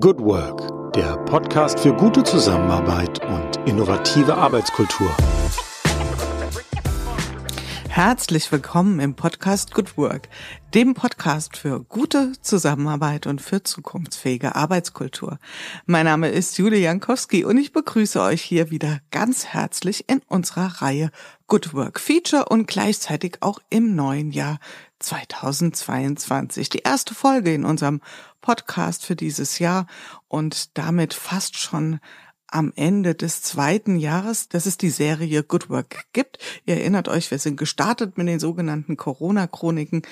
Good Work, der Podcast für gute Zusammenarbeit und innovative Arbeitskultur. Herzlich willkommen im Podcast Good Work, dem Podcast für gute Zusammenarbeit und für zukunftsfähige Arbeitskultur. Mein Name ist Julia Jankowski und ich begrüße euch hier wieder ganz herzlich in unserer Reihe Good Work Feature und gleichzeitig auch im neuen Jahr 2022. Die erste Folge in unserem Podcast für dieses Jahr und damit fast schon am Ende des zweiten Jahres, dass es die Serie Good Work gibt. Ihr erinnert euch, wir sind gestartet mit den sogenannten Corona-Chroniken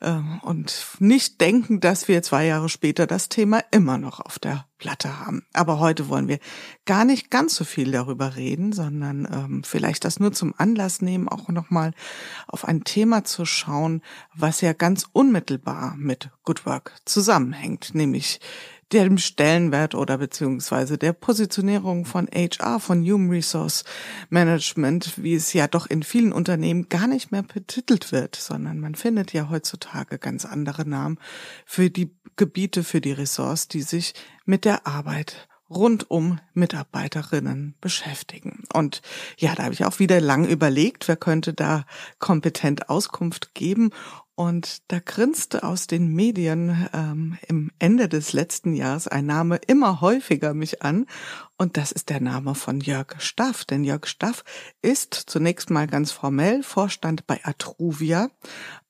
äh, und nicht denken, dass wir zwei Jahre später das Thema immer noch auf der Platte haben. Aber heute wollen wir gar nicht ganz so viel darüber reden, sondern ähm, vielleicht das nur zum Anlass nehmen, auch nochmal auf ein Thema zu schauen, was ja ganz unmittelbar mit Good Work zusammenhängt, nämlich dem Stellenwert oder beziehungsweise der Positionierung von HR, von Human Resource Management, wie es ja doch in vielen Unternehmen gar nicht mehr betitelt wird, sondern man findet ja heutzutage ganz andere Namen für die Gebiete, für die Ressorts, die sich mit der Arbeit rund um Mitarbeiterinnen beschäftigen. Und ja, da habe ich auch wieder lang überlegt, wer könnte da kompetent Auskunft geben. Und da grinste aus den Medien ähm, im Ende des letzten Jahres ein Name immer häufiger mich an. Und das ist der Name von Jörg Staff. Denn Jörg Staff ist zunächst mal ganz formell Vorstand bei Atruvia,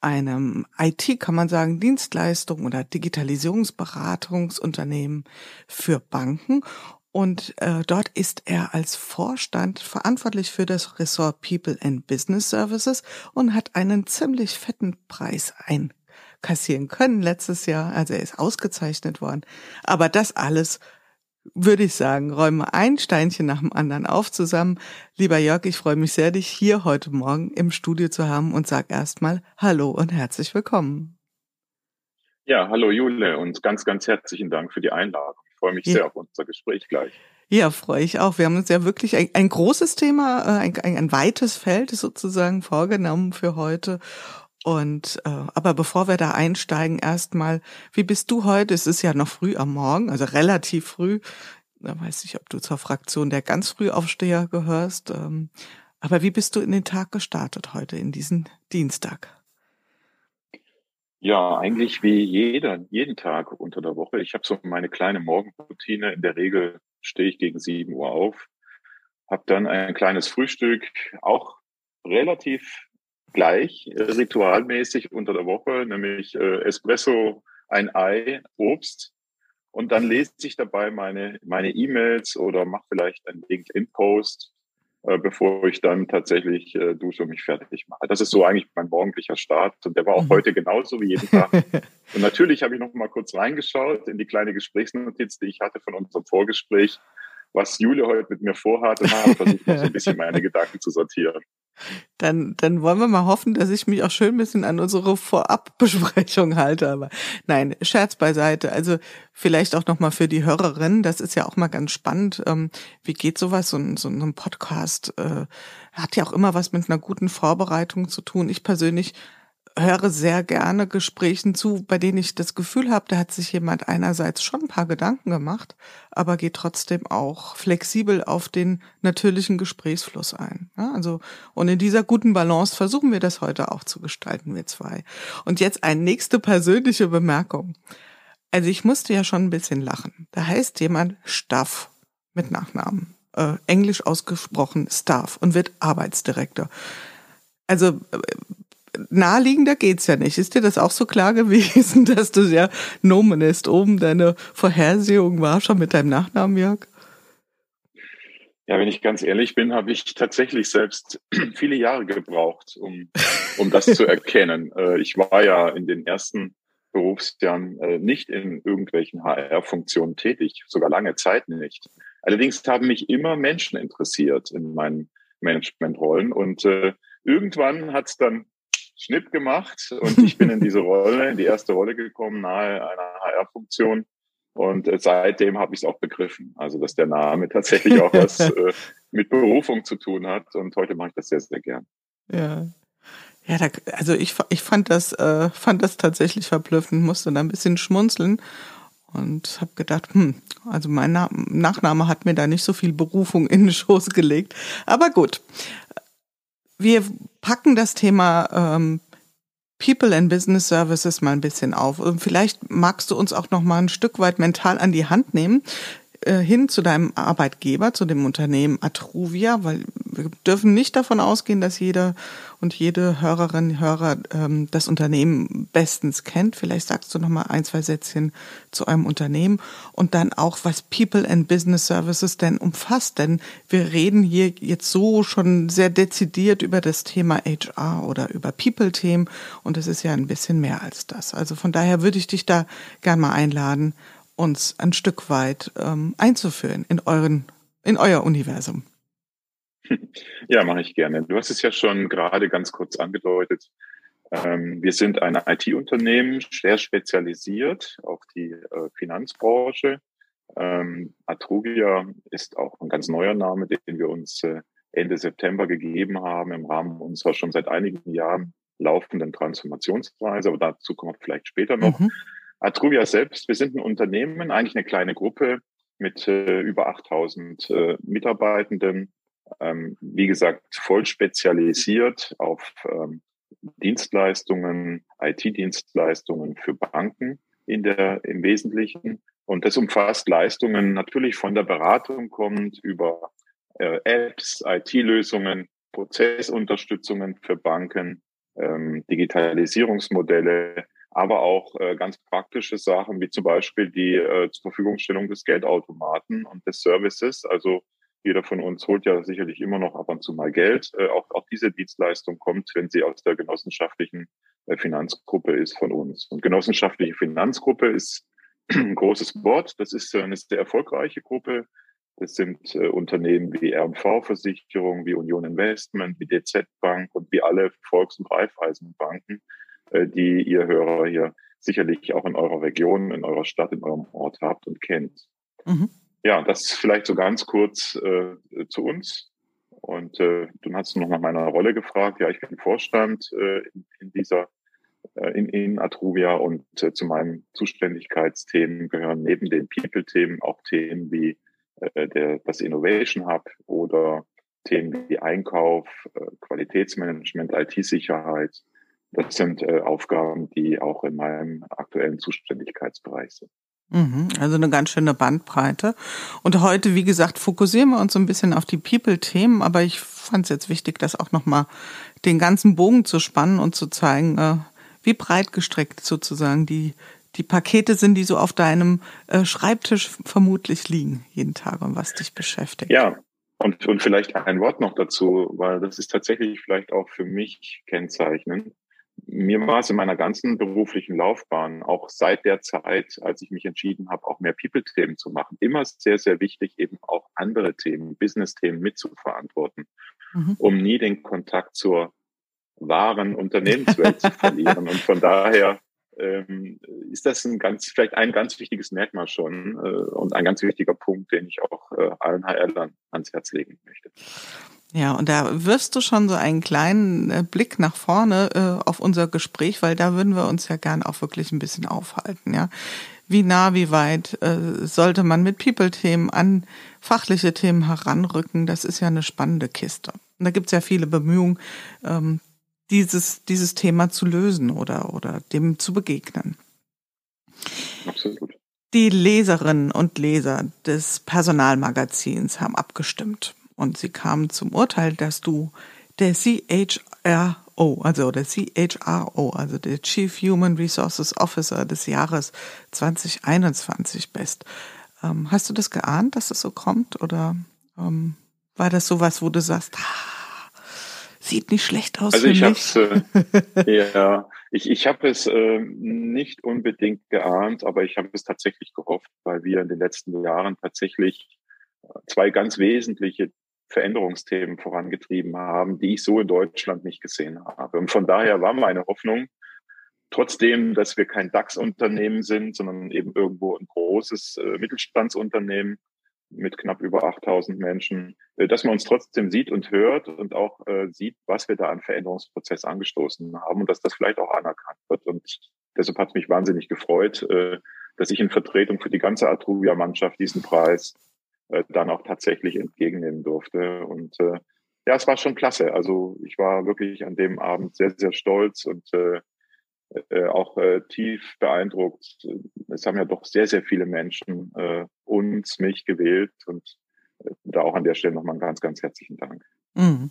einem IT, kann man sagen, Dienstleistung oder Digitalisierungsberatungsunternehmen für Banken. Und äh, dort ist er als Vorstand verantwortlich für das Ressort People and Business Services und hat einen ziemlich fetten Preis einkassieren können letztes Jahr. Also er ist ausgezeichnet worden. Aber das alles würde ich sagen, räume ein Steinchen nach dem anderen auf zusammen. Lieber Jörg, ich freue mich sehr, dich hier heute Morgen im Studio zu haben und sag erstmal Hallo und herzlich willkommen. Ja, hallo Jule und ganz, ganz herzlichen Dank für die Einladung freue mich ja. sehr auf unser Gespräch gleich. Ja, freue ich auch. Wir haben uns ja wirklich ein, ein großes Thema, äh, ein, ein, ein weites Feld sozusagen vorgenommen für heute. Und äh, aber bevor wir da einsteigen, erstmal, wie bist du heute? Es ist ja noch früh am Morgen, also relativ früh. Da weiß ich, ob du zur Fraktion der ganz früh Aufsteher gehörst. Ähm, aber wie bist du in den Tag gestartet heute, in diesen Dienstag? Ja, eigentlich wie jeder, jeden Tag unter der Woche. Ich habe so meine kleine Morgenroutine. In der Regel stehe ich gegen sieben Uhr auf, habe dann ein kleines Frühstück, auch relativ gleich, ritualmäßig unter der Woche, nämlich äh, Espresso, ein Ei, Obst. Und dann lese ich dabei meine meine E-Mails oder mache vielleicht einen LinkedIn-Post äh, bevor ich dann tatsächlich äh, dusche und mich fertig mache. Das ist so eigentlich mein morgendlicher Start und der war auch mhm. heute genauso wie jeden Tag. und natürlich habe ich noch mal kurz reingeschaut in die kleine Gesprächsnotiz, die ich hatte von unserem Vorgespräch, was Jule heute mit mir vorhat und habe versucht, noch so ein bisschen meine Gedanken zu sortieren. Dann, dann wollen wir mal hoffen, dass ich mich auch schön ein bisschen an unsere Vorabbesprechung halte. Aber nein, Scherz beiseite. Also vielleicht auch nochmal für die Hörerinnen, das ist ja auch mal ganz spannend. Ähm, wie geht sowas? So ein, so ein Podcast äh, hat ja auch immer was mit einer guten Vorbereitung zu tun. Ich persönlich höre sehr gerne Gesprächen zu, bei denen ich das Gefühl habe, da hat sich jemand einerseits schon ein paar Gedanken gemacht, aber geht trotzdem auch flexibel auf den natürlichen Gesprächsfluss ein. Ja, also, und in dieser guten Balance versuchen wir das heute auch zu gestalten, wir zwei. Und jetzt eine nächste persönliche Bemerkung. Also ich musste ja schon ein bisschen lachen. Da heißt jemand Staff mit Nachnamen. Äh, Englisch ausgesprochen Staff und wird Arbeitsdirektor. Also äh, naheliegender geht's ja nicht. Ist dir das auch so klar gewesen, dass du sehr Nomen ist? Oben deine Vorhersehung war schon mit deinem Nachnamen, Jörg? Ja, wenn ich ganz ehrlich bin, habe ich tatsächlich selbst viele Jahre gebraucht, um, um das zu erkennen. Äh, ich war ja in den ersten Berufsjahren äh, nicht in irgendwelchen HR-Funktionen tätig, sogar lange Zeit nicht. Allerdings haben mich immer Menschen interessiert in meinen Managementrollen und äh, irgendwann hat es dann Schnipp gemacht und ich bin in diese Rolle, in die erste Rolle gekommen, nahe einer HR-Funktion. Und äh, seitdem habe ich es auch begriffen. Also, dass der Name tatsächlich auch was äh, mit Berufung zu tun hat. Und heute mache ich das sehr, sehr gern. Ja. Ja, da, also ich, ich fand das, äh, fand das tatsächlich verblüffend, musste da ein bisschen schmunzeln und habe gedacht, hm, also mein Na Nachname hat mir da nicht so viel Berufung in den Schoß gelegt. Aber gut, wir packen das Thema ähm, People and Business Services mal ein bisschen auf. Und vielleicht magst du uns auch noch mal ein Stück weit mental an die Hand nehmen. Äh, hin zu deinem Arbeitgeber, zu dem Unternehmen Atruvia, weil wir dürfen nicht davon ausgehen, dass jeder und jede Hörerin, Hörer ähm, das Unternehmen bestens kennt. Vielleicht sagst du noch mal ein, zwei Sätzchen zu einem Unternehmen und dann auch, was People and Business Services denn umfasst. Denn wir reden hier jetzt so schon sehr dezidiert über das Thema HR oder über People-Themen und es ist ja ein bisschen mehr als das. Also von daher würde ich dich da gern mal einladen, uns ein Stück weit ähm, einzuführen in euren, in euer Universum. Ja, mache ich gerne. Du hast es ja schon gerade ganz kurz angedeutet. Ähm, wir sind ein IT-Unternehmen, sehr spezialisiert auf die äh, Finanzbranche. Ähm, Atruvia ist auch ein ganz neuer Name, den wir uns äh, Ende September gegeben haben im Rahmen unserer schon seit einigen Jahren laufenden Transformationsreise. Aber dazu kommen wir vielleicht später noch. Mhm. Atruvia selbst, wir sind ein Unternehmen, eigentlich eine kleine Gruppe mit äh, über 8000 äh, Mitarbeitenden. Ähm, wie gesagt, voll spezialisiert auf ähm, Dienstleistungen, IT-Dienstleistungen für Banken in der, im Wesentlichen. Und das umfasst Leistungen natürlich von der Beratung kommt über äh, Apps, IT-Lösungen, Prozessunterstützungen für Banken, ähm, Digitalisierungsmodelle, aber auch äh, ganz praktische Sachen wie zum Beispiel die äh, zur Verfügungstellung des Geldautomaten und des Services. Also jeder von uns holt ja sicherlich immer noch ab und zu mal Geld. Äh, auch, auch diese Dienstleistung kommt, wenn sie aus der genossenschaftlichen äh, Finanzgruppe ist von uns. Und genossenschaftliche Finanzgruppe ist ein großes Wort. Das ist äh, eine sehr erfolgreiche Gruppe. Das sind äh, Unternehmen wie RMV-Versicherung, wie Union Investment, wie DZ Bank und wie alle Volks- und Raiffeisenbanken die ihr Hörer hier sicherlich auch in eurer Region, in eurer Stadt, in eurem Ort habt und kennt. Mhm. Ja, das vielleicht so ganz kurz äh, zu uns. Und äh, du hast noch nach meiner Rolle gefragt. Ja, ich bin Vorstand äh, in, in dieser äh, in, in Atruvia und äh, zu meinen Zuständigkeitsthemen gehören neben den People-Themen auch Themen wie äh, der, das Innovation Hub oder Themen wie Einkauf, äh, Qualitätsmanagement, IT-Sicherheit, das sind äh, Aufgaben, die auch in meinem aktuellen Zuständigkeitsbereich sind. Mhm, also eine ganz schöne Bandbreite. Und heute, wie gesagt, fokussieren wir uns so ein bisschen auf die People-Themen, aber ich fand es jetzt wichtig, das auch nochmal den ganzen Bogen zu spannen und zu zeigen, äh, wie breit gestreckt sozusagen die, die Pakete sind, die so auf deinem äh, Schreibtisch vermutlich liegen jeden Tag und was dich beschäftigt. Ja, und, und vielleicht ein Wort noch dazu, weil das ist tatsächlich vielleicht auch für mich kennzeichnend mir war es in meiner ganzen beruflichen Laufbahn, auch seit der Zeit, als ich mich entschieden habe, auch mehr People-Themen zu machen, immer sehr, sehr wichtig, eben auch andere Themen, Business-Themen mitzuverantworten, mhm. um nie den Kontakt zur wahren Unternehmenswelt zu verlieren. Und von daher ähm, ist das ein ganz, vielleicht ein ganz wichtiges Merkmal schon äh, und ein ganz wichtiger Punkt, den ich auch äh, allen HR-Lern ans Herz legen möchte. Ja, und da wirfst du schon so einen kleinen äh, Blick nach vorne äh, auf unser Gespräch, weil da würden wir uns ja gern auch wirklich ein bisschen aufhalten, ja. Wie nah, wie weit äh, sollte man mit People-Themen an fachliche Themen heranrücken? Das ist ja eine spannende Kiste. Und da gibt's ja viele Bemühungen, ähm, dieses, dieses Thema zu lösen oder, oder dem zu begegnen. Absolut. Die Leserinnen und Leser des Personalmagazins haben abgestimmt und sie kamen zum Urteil, dass du der CHRO, also der CHRO, also der Chief Human Resources Officer des Jahres 2021 bist. Ähm, hast du das geahnt, dass es so kommt? Oder ähm, war das sowas, wo du sagst, ah, sieht nicht schlecht aus also ich mich? Äh, ja, ich, ich habe es äh, nicht unbedingt geahnt, aber ich habe es tatsächlich gehofft, weil wir in den letzten Jahren tatsächlich zwei ganz wesentliche Veränderungsthemen vorangetrieben haben, die ich so in Deutschland nicht gesehen habe. Und von daher war meine Hoffnung, trotzdem, dass wir kein DAX-Unternehmen sind, sondern eben irgendwo ein großes äh, Mittelstandsunternehmen mit knapp über 8000 Menschen, äh, dass man uns trotzdem sieht und hört und auch äh, sieht, was wir da an Veränderungsprozess angestoßen haben und dass das vielleicht auch anerkannt wird. Und deshalb hat es mich wahnsinnig gefreut, äh, dass ich in Vertretung für die ganze Atruvia-Mannschaft diesen Preis äh, dann auch tatsächlich entgegennehmen durfte. Und äh, ja, es war schon klasse. Also ich war wirklich an dem Abend sehr, sehr stolz und äh, äh, auch äh, tief beeindruckt. Es haben ja doch sehr, sehr viele Menschen äh, uns, mich gewählt und äh, da auch an der Stelle nochmal einen ganz, ganz herzlichen Dank. Mhm.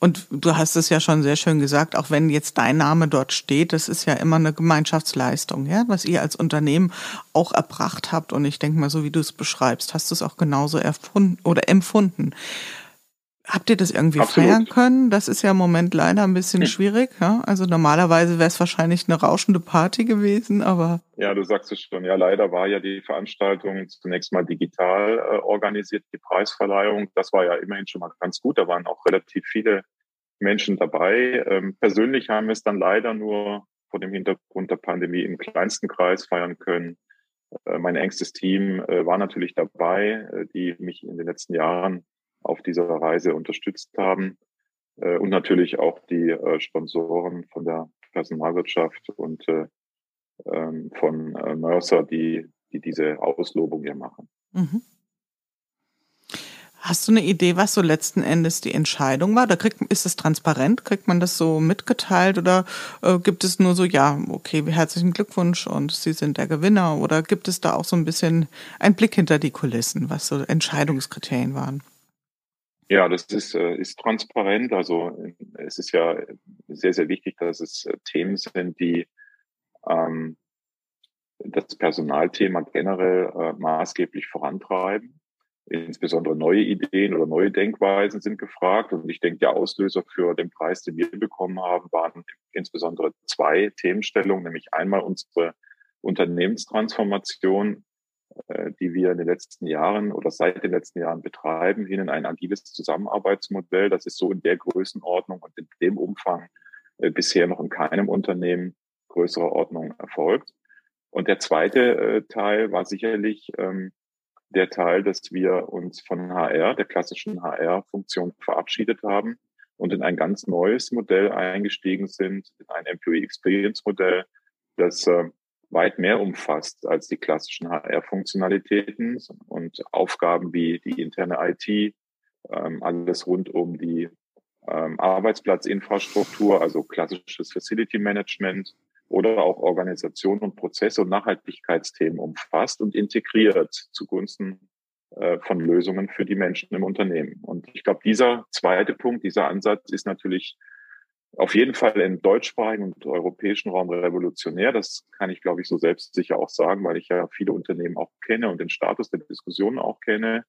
Und du hast es ja schon sehr schön gesagt, auch wenn jetzt dein Name dort steht, das ist ja immer eine Gemeinschaftsleistung, ja, was ihr als Unternehmen auch erbracht habt. Und ich denke mal, so wie du es beschreibst, hast du es auch genauso erfunden oder empfunden. Habt ihr das irgendwie Absolut. feiern können? Das ist ja im Moment leider ein bisschen hm. schwierig. Ja? Also normalerweise wäre es wahrscheinlich eine rauschende Party gewesen, aber. Ja, du sagst es schon. Ja, leider war ja die Veranstaltung zunächst mal digital äh, organisiert, die Preisverleihung. Das war ja immerhin schon mal ganz gut. Da waren auch relativ viele Menschen dabei. Ähm, persönlich haben wir es dann leider nur vor dem Hintergrund der Pandemie im kleinsten Kreis feiern können. Äh, mein engstes Team äh, war natürlich dabei, äh, die mich in den letzten Jahren auf dieser Reise unterstützt haben äh, und natürlich auch die äh, Sponsoren von der Personalwirtschaft und äh, ähm, von äh, Mercer, die, die diese Auslobung hier machen. Mhm. Hast du eine Idee, was so letzten Endes die Entscheidung war? Da kriegt, ist es transparent? Kriegt man das so mitgeteilt oder äh, gibt es nur so, ja, okay, herzlichen Glückwunsch und Sie sind der Gewinner? Oder gibt es da auch so ein bisschen einen Blick hinter die Kulissen, was so Entscheidungskriterien waren? Ja, das ist, äh, ist transparent. Also es ist ja sehr, sehr wichtig, dass es äh, Themen sind, die ähm, das Personalthema generell äh, maßgeblich vorantreiben. Insbesondere neue Ideen oder neue Denkweisen sind gefragt. Und ich denke, der Auslöser für den Preis, den wir bekommen haben, waren insbesondere zwei Themenstellungen, nämlich einmal unsere Unternehmenstransformation äh, die wir in den letzten Jahren oder seit den letzten Jahren betreiben, in ein agiles Zusammenarbeitsmodell. Das ist so in der Größenordnung und in dem Umfang äh, bisher noch in keinem Unternehmen größerer Ordnung erfolgt. Und der zweite äh, Teil war sicherlich ähm, der Teil, dass wir uns von HR, der klassischen HR-Funktion verabschiedet haben und in ein ganz neues Modell eingestiegen sind, in ein Employee Experience Modell, das äh, weit mehr umfasst als die klassischen HR-Funktionalitäten und Aufgaben wie die interne IT, ähm, alles rund um die ähm, Arbeitsplatzinfrastruktur, also klassisches Facility Management oder auch Organisation und Prozesse und Nachhaltigkeitsthemen umfasst und integriert zugunsten äh, von Lösungen für die Menschen im Unternehmen. Und ich glaube, dieser zweite Punkt, dieser Ansatz ist natürlich auf jeden Fall im deutschsprachigen und europäischen Raum revolutionär. Das kann ich, glaube ich, so selbstsicher auch sagen, weil ich ja viele Unternehmen auch kenne und den Status der Diskussionen auch kenne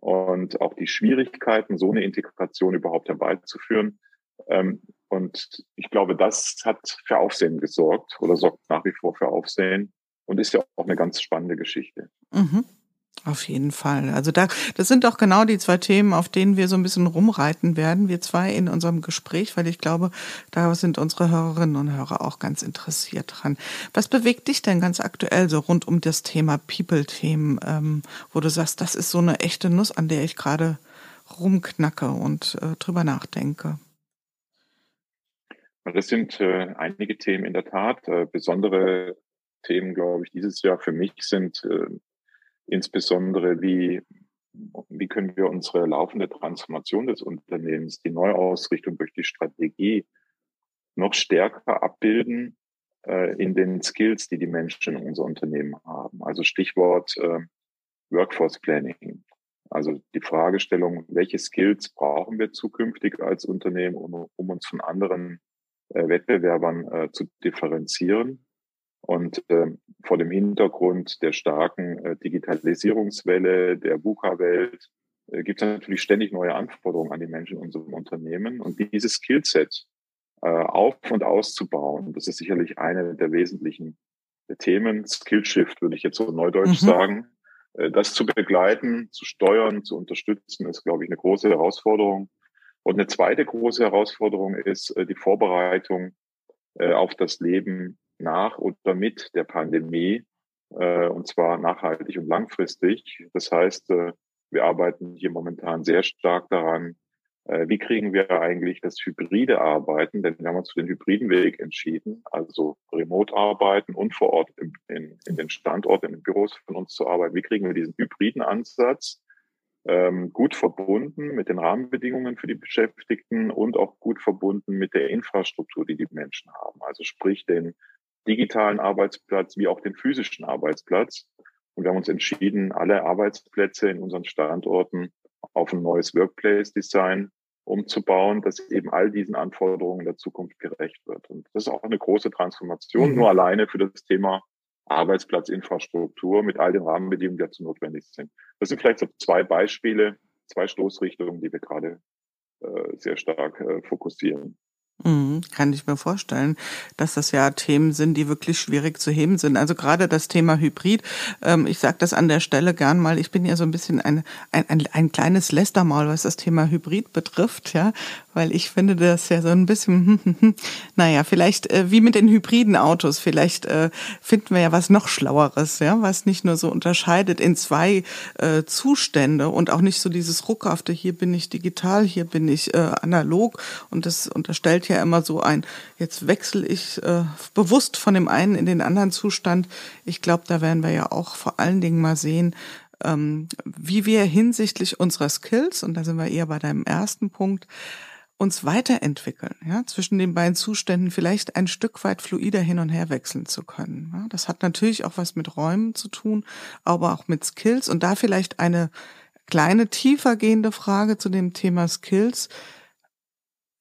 und auch die Schwierigkeiten, so eine Integration überhaupt herbeizuführen. Ähm, und ich glaube, das hat für Aufsehen gesorgt oder sorgt nach wie vor für Aufsehen und ist ja auch eine ganz spannende Geschichte. Mhm. Auf jeden Fall. Also da, das sind doch genau die zwei Themen, auf denen wir so ein bisschen rumreiten werden, wir zwei in unserem Gespräch, weil ich glaube, da sind unsere Hörerinnen und Hörer auch ganz interessiert dran. Was bewegt dich denn ganz aktuell so rund um das Thema People-Themen, ähm, wo du sagst, das ist so eine echte Nuss, an der ich gerade rumknacke und äh, drüber nachdenke? Das sind äh, einige Themen in der Tat. Äh, besondere Themen, glaube ich, dieses Jahr für mich sind äh, insbesondere wie, wie können wir unsere laufende Transformation des Unternehmens, die Neuausrichtung durch die Strategie noch stärker abbilden äh, in den Skills, die die Menschen in unser Unternehmen haben. Also Stichwort äh, Workforce Planning. Also die Fragestellung, welche Skills brauchen wir zukünftig als Unternehmen, um, um uns von anderen äh, Wettbewerbern äh, zu differenzieren und äh, vor dem Hintergrund der starken äh, Digitalisierungswelle, der VUCA-Welt, äh, gibt es natürlich ständig neue Anforderungen an die Menschen in unserem Unternehmen. Und dieses Skillset äh, auf und auszubauen, das ist sicherlich eine der wesentlichen Themen. Skillshift würde ich jetzt so neudeutsch mhm. sagen. Äh, das zu begleiten, zu steuern, zu unterstützen, ist, glaube ich, eine große Herausforderung. Und eine zweite große Herausforderung ist äh, die Vorbereitung äh, auf das Leben nach oder mit der Pandemie, äh, und zwar nachhaltig und langfristig. Das heißt, äh, wir arbeiten hier momentan sehr stark daran, Äh, wie kriegen wir eigentlich das hybride Arbeiten, denn wir haben uns für den hybriden Weg entschieden, also remote arbeiten und vor Ort in, in, in den Standorten, in den Büros von uns zu arbeiten. Wie kriegen wir diesen hybriden Ansatz ähm, gut verbunden mit den Rahmenbedingungen für die Beschäftigten und auch gut verbunden mit der Infrastruktur, die die Menschen haben. Also sprich den digitalen Arbeitsplatz wie auch den physischen Arbeitsplatz. Und wir haben uns entschieden, alle Arbeitsplätze in unseren Standorten auf ein neues Workplace-Design umzubauen, das eben all diesen Anforderungen der Zukunft gerecht wird. Und das ist auch eine große Transformation, mhm. nur alleine für das Thema Arbeitsplatzinfrastruktur mit all den Rahmenbedingungen, die dazu notwendig sind. Das sind vielleicht so zwei Beispiele, zwei Stoßrichtungen, die wir gerade äh, sehr stark äh, fokussieren. Mhm, kann ich mir vorstellen, dass das ja Themen sind, die wirklich schwierig zu heben sind. Also gerade das Thema Hybrid, ähm, ich sage das an der Stelle gern mal, ich bin ja so ein bisschen ein, ein, ein, ein kleines Lästermaul, was das Thema Hybrid betrifft, ja, weil ich finde das ja so ein bisschen, naja, vielleicht äh, wie mit den hybriden Autos, vielleicht äh, finden wir ja was noch Schlaueres, ja, was nicht nur so unterscheidet in zwei äh, Zustände und auch nicht so dieses ruckhafte, hier bin ich digital, hier bin ich analog und das unterstellt fällt ja immer so ein, jetzt wechsle ich äh, bewusst von dem einen in den anderen Zustand. Ich glaube, da werden wir ja auch vor allen Dingen mal sehen, ähm, wie wir hinsichtlich unserer Skills, und da sind wir eher bei deinem ersten Punkt, uns weiterentwickeln, ja, zwischen den beiden Zuständen vielleicht ein Stück weit fluider hin und her wechseln zu können. Ja. Das hat natürlich auch was mit Räumen zu tun, aber auch mit Skills und da vielleicht eine kleine tiefer gehende Frage zu dem Thema Skills.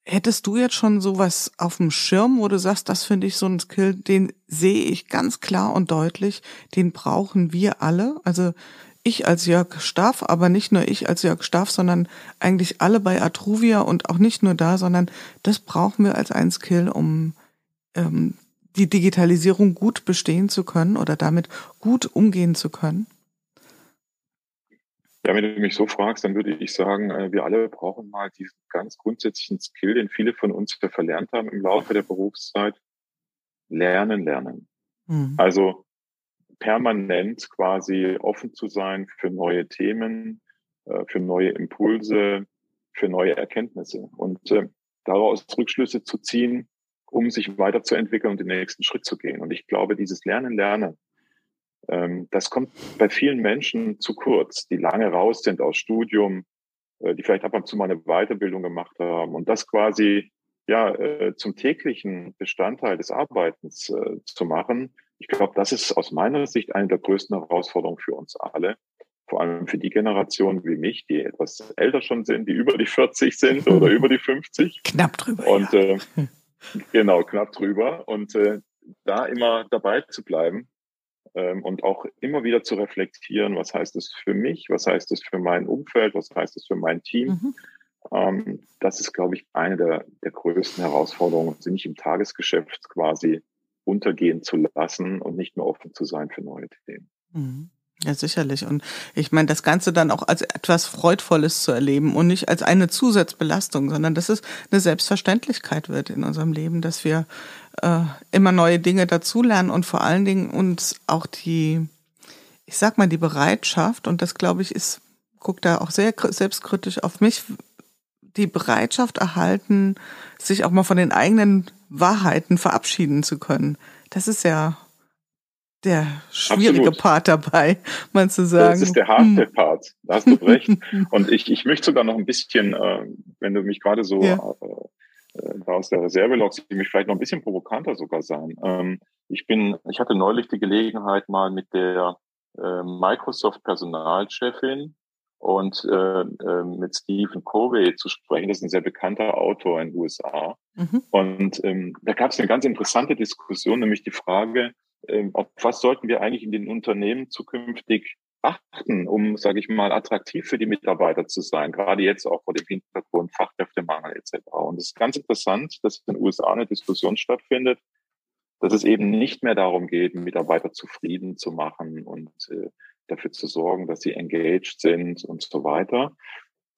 Hättest du jetzt schon sowas auf dem Schirm, wo du sagst, das finde ich so ein Skill, den sehe ich ganz klar und deutlich, den brauchen wir alle. Also ich als Jörg Staff, aber nicht nur ich als Jörg Staff, sondern eigentlich alle bei Atruvia und auch nicht nur da, sondern das brauchen wir als ein Skill, um ähm, die Digitalisierung gut bestehen zu können oder damit gut umgehen zu können. Ja, wenn du mich so fragst, dann würde ich sagen, äh, wir alle brauchen mal diesen ganz grundsätzlichen Skill, den viele von uns verlernt haben im Laufe der Berufszeit. Lernen, lernen. Mhm. Also permanent quasi offen zu sein für neue Themen, äh, für neue Impulse, für neue Erkenntnisse und äh, daraus Rückschlüsse zu ziehen, um sich weiterzuentwickeln und den nächsten Schritt zu gehen. Und ich glaube, dieses Lernen, Lernen, das kommt bei vielen Menschen zu kurz, die lange raus sind aus Studium, äh, die vielleicht ab und zu mal eine Weiterbildung gemacht haben und das quasi ja äh, zum täglichen Bestandteil des Arbeitens äh, zu machen. Ich glaube, das ist aus meiner Sicht eine der größten Herausforderungen für uns alle. Vor allem für die Generation wie mich, die etwas älter schon sind, die über die 40 sind oder über die 50. Knapp drüber. Und ja. äh, genau, knapp drüber. Und äh, da immer dabei zu bleiben ähm, und auch immer wieder zu reflektieren, was heißt es für mich, was heißt es für mein Umfeld, was heißt es für mein Team. Mhm. Ähm, das ist, glaube ich, eine der, der größten Herausforderungen, sie nicht im Tagesgeschäft quasi untergehen zu lassen und nicht mehr offen zu sein für neue Themen. Mhm. Ja, sicherlich. Und ich meine, das Ganze dann auch als etwas Freudvolles zu erleben und nicht als eine Zusatzbelastung, sondern dass es eine Selbstverständlichkeit wird in unserem Leben, dass wir äh, immer neue Dinge dazulernen und vor allen Dingen uns auch die, ich sag mal, die Bereitschaft, und das glaube ich ist, guck da auch sehr selbstkritisch auf mich, die Bereitschaft erhalten, sich auch mal von den eigenen Wahrheiten verabschieden zu können. Das ist ja der schwierige Absolut. Part dabei, mal zu sagen. Das ist der harte hm. Part, da hast du recht. Und ich, ich möchte sogar noch ein bisschen, äh, wenn du mich gerade so ja. äh, aus der Reserve lockst, ich mich vielleicht noch ein bisschen provokanter sogar sein. Ähm, ich bin, ich hatte neulich die Gelegenheit mal mit der äh, Microsoft Personalchefin und äh, äh, mit Stephen Covey zu sprechen. Das ist ein sehr bekannter Autor in den USA. Mhm. Und ähm, da gab es eine ganz interessante Diskussion, nämlich die Frage, auf was sollten wir eigentlich in den Unternehmen zukünftig achten, um, sage ich mal, attraktiv für die Mitarbeiter zu sein, gerade jetzt auch vor dem Hintergrund Fachkräftemangel etc. Und es ist ganz interessant, dass in den USA eine Diskussion stattfindet, dass es eben nicht mehr darum geht, Mitarbeiter zufrieden zu machen und äh, dafür zu sorgen, dass sie engaged sind und so weiter,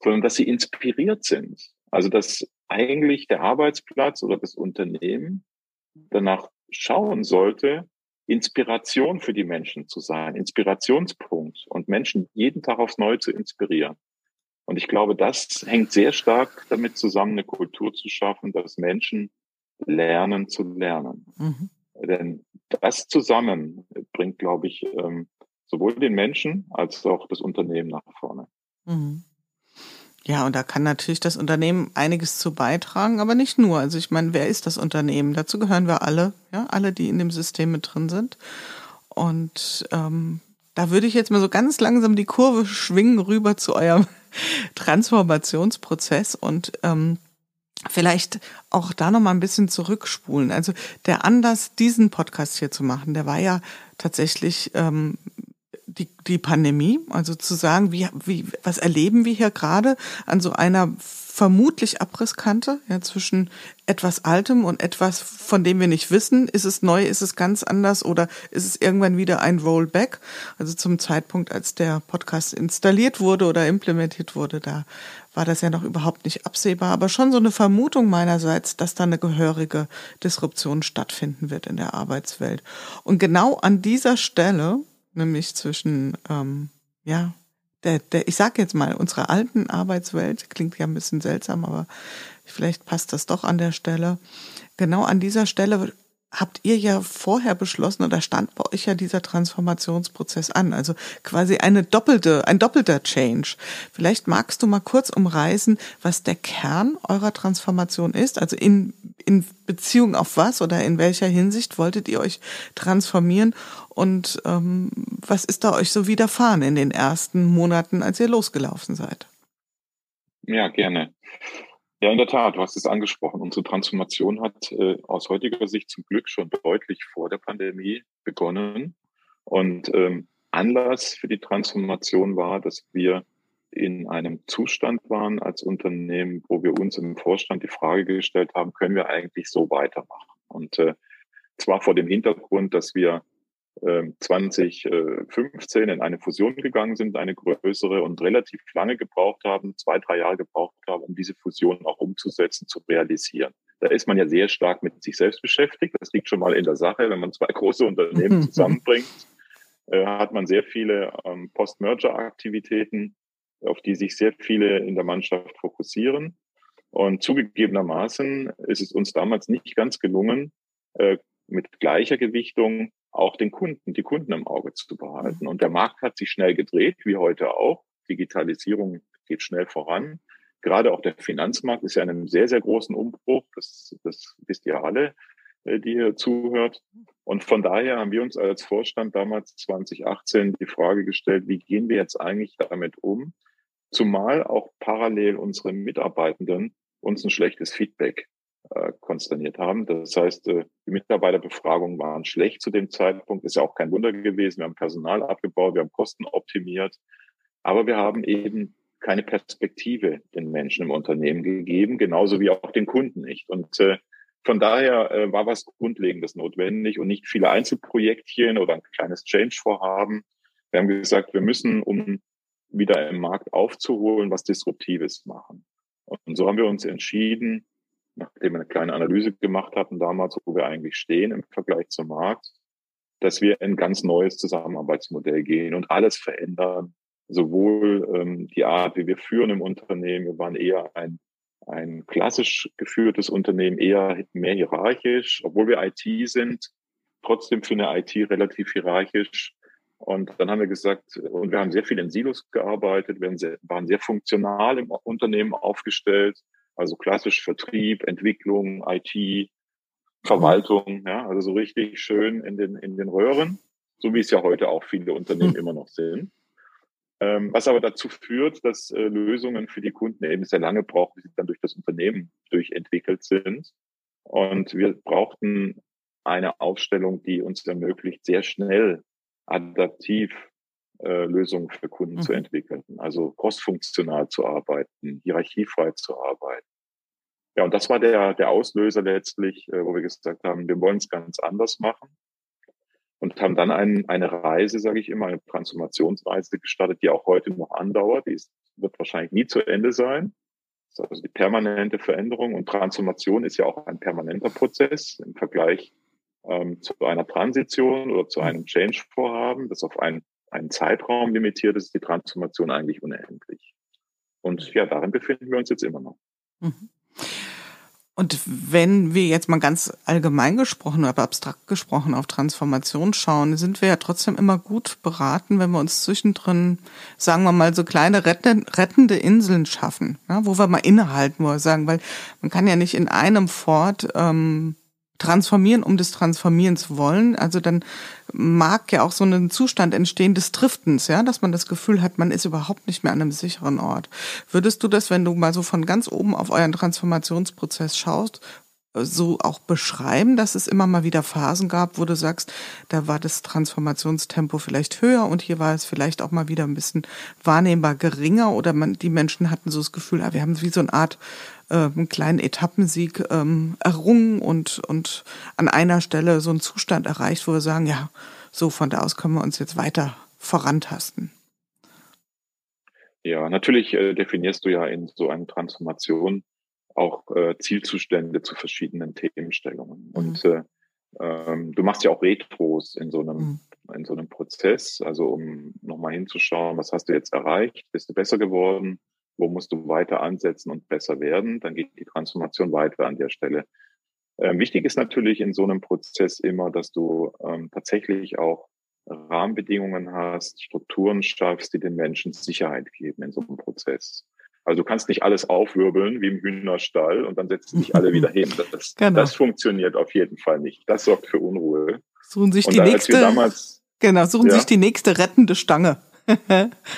sondern dass sie inspiriert sind. Also dass eigentlich der Arbeitsplatz oder das Unternehmen danach schauen sollte, Inspiration für die Menschen zu sein, Inspirationspunkt und Menschen jeden Tag aufs Neue zu inspirieren. Und ich glaube, das hängt sehr stark damit zusammen, eine Kultur zu schaffen, dass Menschen lernen zu lernen. Mhm. Denn das zusammen bringt, glaube ich, ähm, sowohl den Menschen als auch das Unternehmen nach vorne. Mhm. Ja, und da kann natürlich das Unternehmen einiges zu beitragen, aber nicht nur. Also ich meine, wer ist das Unternehmen? Dazu gehören wir alle, ja, alle, die in dem System mit drin sind. Und ähm, da würde ich jetzt mal so ganz langsam die Kurve schwingen rüber zu eurem Transformationsprozess und ähm, vielleicht auch da noch mal ein bisschen zurückspulen. Also der Anlass, diesen Podcast hier zu machen, der war ja tatsächlich ähm, die, die Pandemie, also zu sagen, wie, wie, was erleben wir hier gerade an so einer vermutlich Abrisskante, ja, zwischen etwas Altem und etwas, von dem wir nicht wissen, ist es neu, ist es ganz anders? Oder ist es irgendwann wieder ein Rollback? Also zum Zeitpunkt, als der Podcast installiert wurde oder implementiert wurde, da war das ja noch überhaupt nicht absehbar, aber schon so eine Vermutung meinerseits, dass da eine gehörige Disruption stattfinden wird in der Arbeitswelt. Und genau an dieser Stelle nämlich zwischen, ähm, ja, der, der, ich sag jetzt mal, unserer alten Arbeitswelt, klingt ja ein bisschen seltsam, aber vielleicht passt das doch an der Stelle. Genau an dieser Stelle habt ihr ja vorher beschlossen oder stand bei euch ja dieser Transformationsprozess an. Also quasi eine doppelte, ein doppelter Change. Vielleicht magst du mal kurz umreißen, was der Kern eurer Transformation ist. Also in, in Beziehung auf was oder in welcher Hinsicht wolltet ihr euch transformieren und ähm, was ist da euch so widerfahren in den ersten Monaten, als ihr losgelaufen seid? Ja, gerne. Ja, in der Tat, du hast es angesprochen. Unsere Transformation hat äh, aus heutiger Sicht zum Glück schon deutlich vor der Pandemie begonnen. Und ähm, Anlass für die Transformation war, dass wir in einem Zustand waren als Unternehmen, wo wir uns im Vorstand die Frage gestellt haben, können wir eigentlich so weitermachen? Und äh, zwar vor dem Hintergrund, dass wir 2015 ähm, in eine Fusion gegangen sind, eine größere und relativ lange gebraucht haben, zwei, drei Jahre gebraucht haben, um diese Fusion auch umzusetzen, zu realisieren. Da ist man ja sehr stark mit sich selbst beschäftigt. Das liegt schon mal in der Sache. Wenn man zwei große Unternehmen zusammenbringt, äh, hat man sehr viele ähm, Post-Merger-Aktivitäten, auf die sich sehr viele in der Mannschaft fokussieren. Und zugegebenermaßen ist es uns damals nicht ganz gelungen, äh, mit gleicher Gewichtung auch den Kunden, die Kunden im Auge zu behalten. Und der Markt hat sich schnell gedreht, wie heute auch. Digitalisierung geht schnell voran. Gerade auch der Finanzmarkt ist ja in einem sehr, sehr großen Umbruch. Das, das wisst ihr alle, äh, die hier zuhört. Und von daher haben wir uns als Vorstand damals 2018 die Frage gestellt, wie gehen wir jetzt eigentlich damit um? Zumal auch parallel unsere Mitarbeitenden uns ein schlechtes Feedback äh, konsterniert haben. Das heißt, äh, die Mitarbeiterbefragungen waren schlecht zu dem Zeitpunkt. Ist ja auch kein Wunder gewesen. Wir haben Personal abgebaut, wir haben Kosten optimiert, aber wir haben eben keine Perspektive den Menschen im Unternehmen gegeben, genauso wie auch den Kunden nicht. Und äh, von daher äh, war was Grundlegendes notwendig und nicht viele Einzelprojektchen oder ein kleines Change-Vorhaben. Wir haben gesagt, wir müssen, um wieder im Markt aufzuholen, was Disruptives machen. Und so haben wir uns entschieden, nachdem wir eine kleine Analyse gemacht hatten damals, wo wir eigentlich stehen im Vergleich zum Markt, dass wir ein ganz neues Zusammenarbeitsmodell gehen und alles verändern. Sowohl ähm, die Art, wie wir führen im Unternehmen, wir waren eher ein, ein klassisch geführtes Unternehmen, eher mehr hierarchisch, obwohl wir IT sind, trotzdem für eine IT relativ hierarchisch. Und dann haben wir gesagt, und wir haben sehr viel in Silos gearbeitet, wir waren sehr funktional im Unternehmen aufgestellt, also klassisch Vertrieb, Entwicklung, IT, Verwaltung, ja, also so richtig schön in den, in den Röhren, so wie es ja heute auch viele Unternehmen mhm. immer noch sind. Ähm, was aber dazu führt, dass äh, Lösungen für die Kunden eben sehr lange brauchen, bis sie dann durch das Unternehmen durchentwickelt sind. Und wir brauchten eine Aufstellung, die uns ermöglicht, sehr schnell adaptiv äh, Lösungen für Kunden mhm. zu entwickeln. Also crossfunktional zu arbeiten, hierarchiefrei zu arbeiten. Ja, und das war der, der Auslöser letztlich, äh, wo wir gesagt haben, wir wollen es ganz anders machen und haben dann ein, eine Reise, sage ich immer, eine Transformationsreise gestartet, die auch heute noch andauert. Die ist, wird wahrscheinlich nie zu Ende sein. Das ist also die permanente Veränderung und Transformation ist ja auch ein permanenter Prozess im Vergleich ähm, zu einer Transition oder zu einem Change-Vorhaben, das auf einen einen Zeitraum limitiert, ist die Transformation eigentlich unendlich. Und ja, darin befinden wir uns jetzt immer noch. Mhm. Und wenn wir jetzt mal ganz allgemein gesprochen oder abstrakt gesprochen auf Transformation schauen, sind wir ja trotzdem immer gut beraten, wenn wir uns zwischendrin, sagen wir mal, so kleine rettende Inseln schaffen, ja, wo wir mal innehalten, wo wir sagen, weil man kann ja nicht in einem Fort ähm, transformieren, um des Transformierens wollen. Also dann mag ja auch so ein Zustand entstehen des Driftens, ja, dass man das Gefühl hat, man ist überhaupt nicht mehr an einem sicheren Ort. Würdest du das, wenn du mal so von ganz oben auf euren Transformationsprozess schaust, so auch beschreiben, dass es immer mal wieder Phasen gab, wo du sagst, da war das Transformationstempo vielleicht höher und hier war es vielleicht auch mal wieder ein bisschen wahrnehmbar geringer oder man, die Menschen hatten so das Gefühl, ah, wir haben wie so eine Art äh, einen kleinen Etappensieg ähm, errungen und, und an einer Stelle so einen Zustand erreicht, wo wir sagen, ja, so von da aus können wir uns jetzt weiter vorantasten. Ja, natürlich äh, definierst du ja in so einer Transformation auch äh, Zielzustände zu verschiedenen Themenstellungen. Mhm. Und äh, ähm, du machst ja auch Retros in so einem, mhm. in so einem Prozess, also um nochmal hinzuschauen, was hast du jetzt erreicht? Bist du besser geworden? Wo musst du weiter ansetzen und besser werden, dann geht die Transformation weiter an der Stelle. Ähm, wichtig ist natürlich in so einem Prozess immer, dass du ähm, tatsächlich auch Rahmenbedingungen hast, Strukturen schaffst, die den Menschen Sicherheit geben in so einem Prozess. Also du kannst nicht alles aufwirbeln wie im Hühnerstall und dann setzen sich alle wieder hin. Das, genau. das funktioniert auf jeden Fall nicht. Das sorgt für Unruhe. Suchen sich und die nächste, damals, genau, suchen ja, sich die nächste rettende Stange.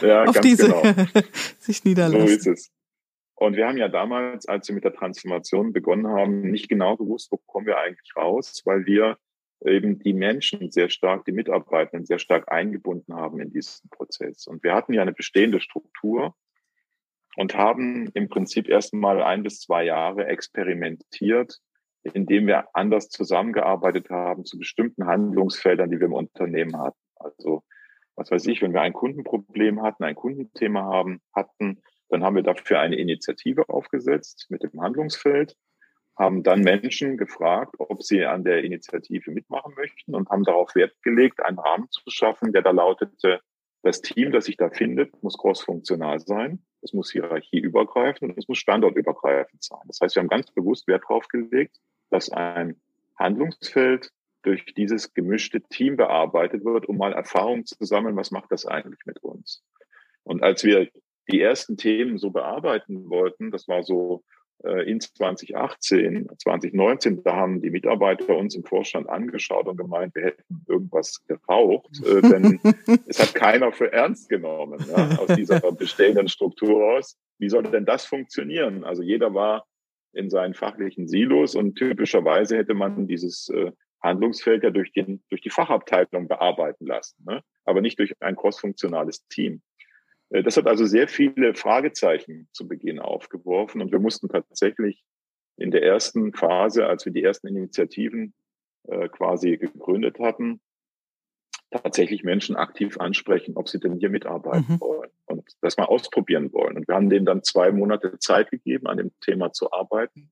Ja, auf diese genau. sich niederlassen. So ist es. Und wir haben ja damals, als wir mit der Transformation begonnen haben, nicht genau gewusst, wo kommen wir eigentlich raus, weil wir eben die Menschen sehr stark, die Mitarbeitenden sehr stark eingebunden haben in diesen Prozess. Und wir hatten ja eine bestehende Struktur und haben im Prinzip erst mal ein bis zwei Jahre experimentiert, indem wir anders zusammengearbeitet haben zu bestimmten Handlungsfeldern, die wir im Unternehmen hatten. Also was weiß ich, wenn wir ein Kundenproblem hatten, ein Kundenthema haben, hatten, dann haben wir dafür eine Initiative aufgesetzt mit dem Handlungsfeld, haben dann Menschen gefragt, ob sie an der Initiative mitmachen möchten und haben darauf Wert gelegt, einen Rahmen zu schaffen, der da lautete, das Team, das sich da findet, muss crossfunktional sein, es muss hierarchieübergreifend und es muss standortübergreifend sein. Das heißt, wir haben ganz bewusst Wert darauf gelegt, dass ein Handlungsfeld durch dieses gemischte Team bearbeitet wird, um mal Erfahrungen zu sammeln, was macht das eigentlich mit uns. Und als wir die ersten Themen so bearbeiten wollten, das war so äh, in 2018, 2019, da haben die Mitarbeiter uns im Vorstand angeschaut und gemeint, wir hätten irgendwas geraucht, äh, denn es hat keiner für ernst genommen ja, aus dieser bestehenden Struktur aus. Wie soll denn das funktionieren? Also jeder war in seinen fachlichen Silos und typischerweise hätte man dieses äh, Handlungsfeld ja durch, den, durch die Fachabteilung bearbeiten lassen, ne? aber nicht durch ein crossfunktionales Team. Äh, das hat also sehr viele Fragezeichen zu Beginn aufgeworfen und wir mussten tatsächlich in der ersten Phase, als wir die ersten Initiativen äh, quasi gegründet hatten, tatsächlich Menschen aktiv ansprechen, ob sie denn hier mitarbeiten mhm. wollen und das mal ausprobieren wollen. Und wir haben denen dann zwei Monate Zeit gegeben, an dem Thema zu arbeiten.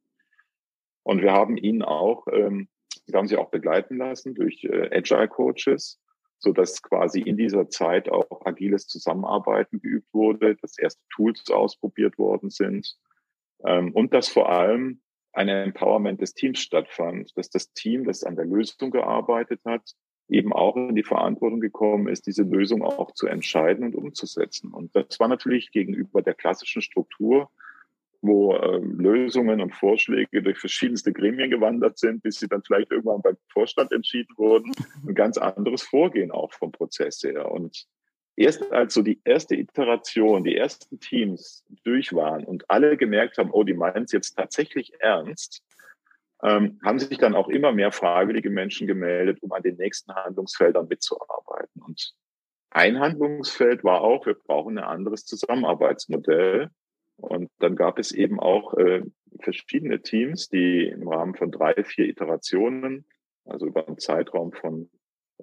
Und wir haben ihnen auch ähm, wir haben sie auch begleiten lassen durch äh, Agile Coaches, so dass quasi in dieser Zeit auch agiles Zusammenarbeiten geübt wurde, dass erste Tools ausprobiert worden sind ähm, und dass vor allem ein Empowerment des Teams stattfand, dass das Team, das an der Lösung gearbeitet hat, eben auch in die Verantwortung gekommen ist, diese Lösung auch zu entscheiden und umzusetzen. Und das war natürlich gegenüber der klassischen Struktur wo ähm, Lösungen und Vorschläge durch verschiedenste Gremien gewandert sind, bis sie dann vielleicht irgendwann beim Vorstand entschieden wurden. Ein ganz anderes Vorgehen auch vom Prozess her. Und erst als so die erste Iteration, die ersten Teams durch waren und alle gemerkt haben, oh, die meinen es jetzt tatsächlich ernst, ähm, haben sich dann auch immer mehr freiwillige Menschen gemeldet, um an den nächsten Handlungsfeldern mitzuarbeiten. Und ein Handlungsfeld war auch, wir brauchen ein anderes Zusammenarbeitsmodell. Und dann gab es eben auch äh, verschiedene Teams, die im Rahmen von drei, vier Iterationen, also über einen Zeitraum von,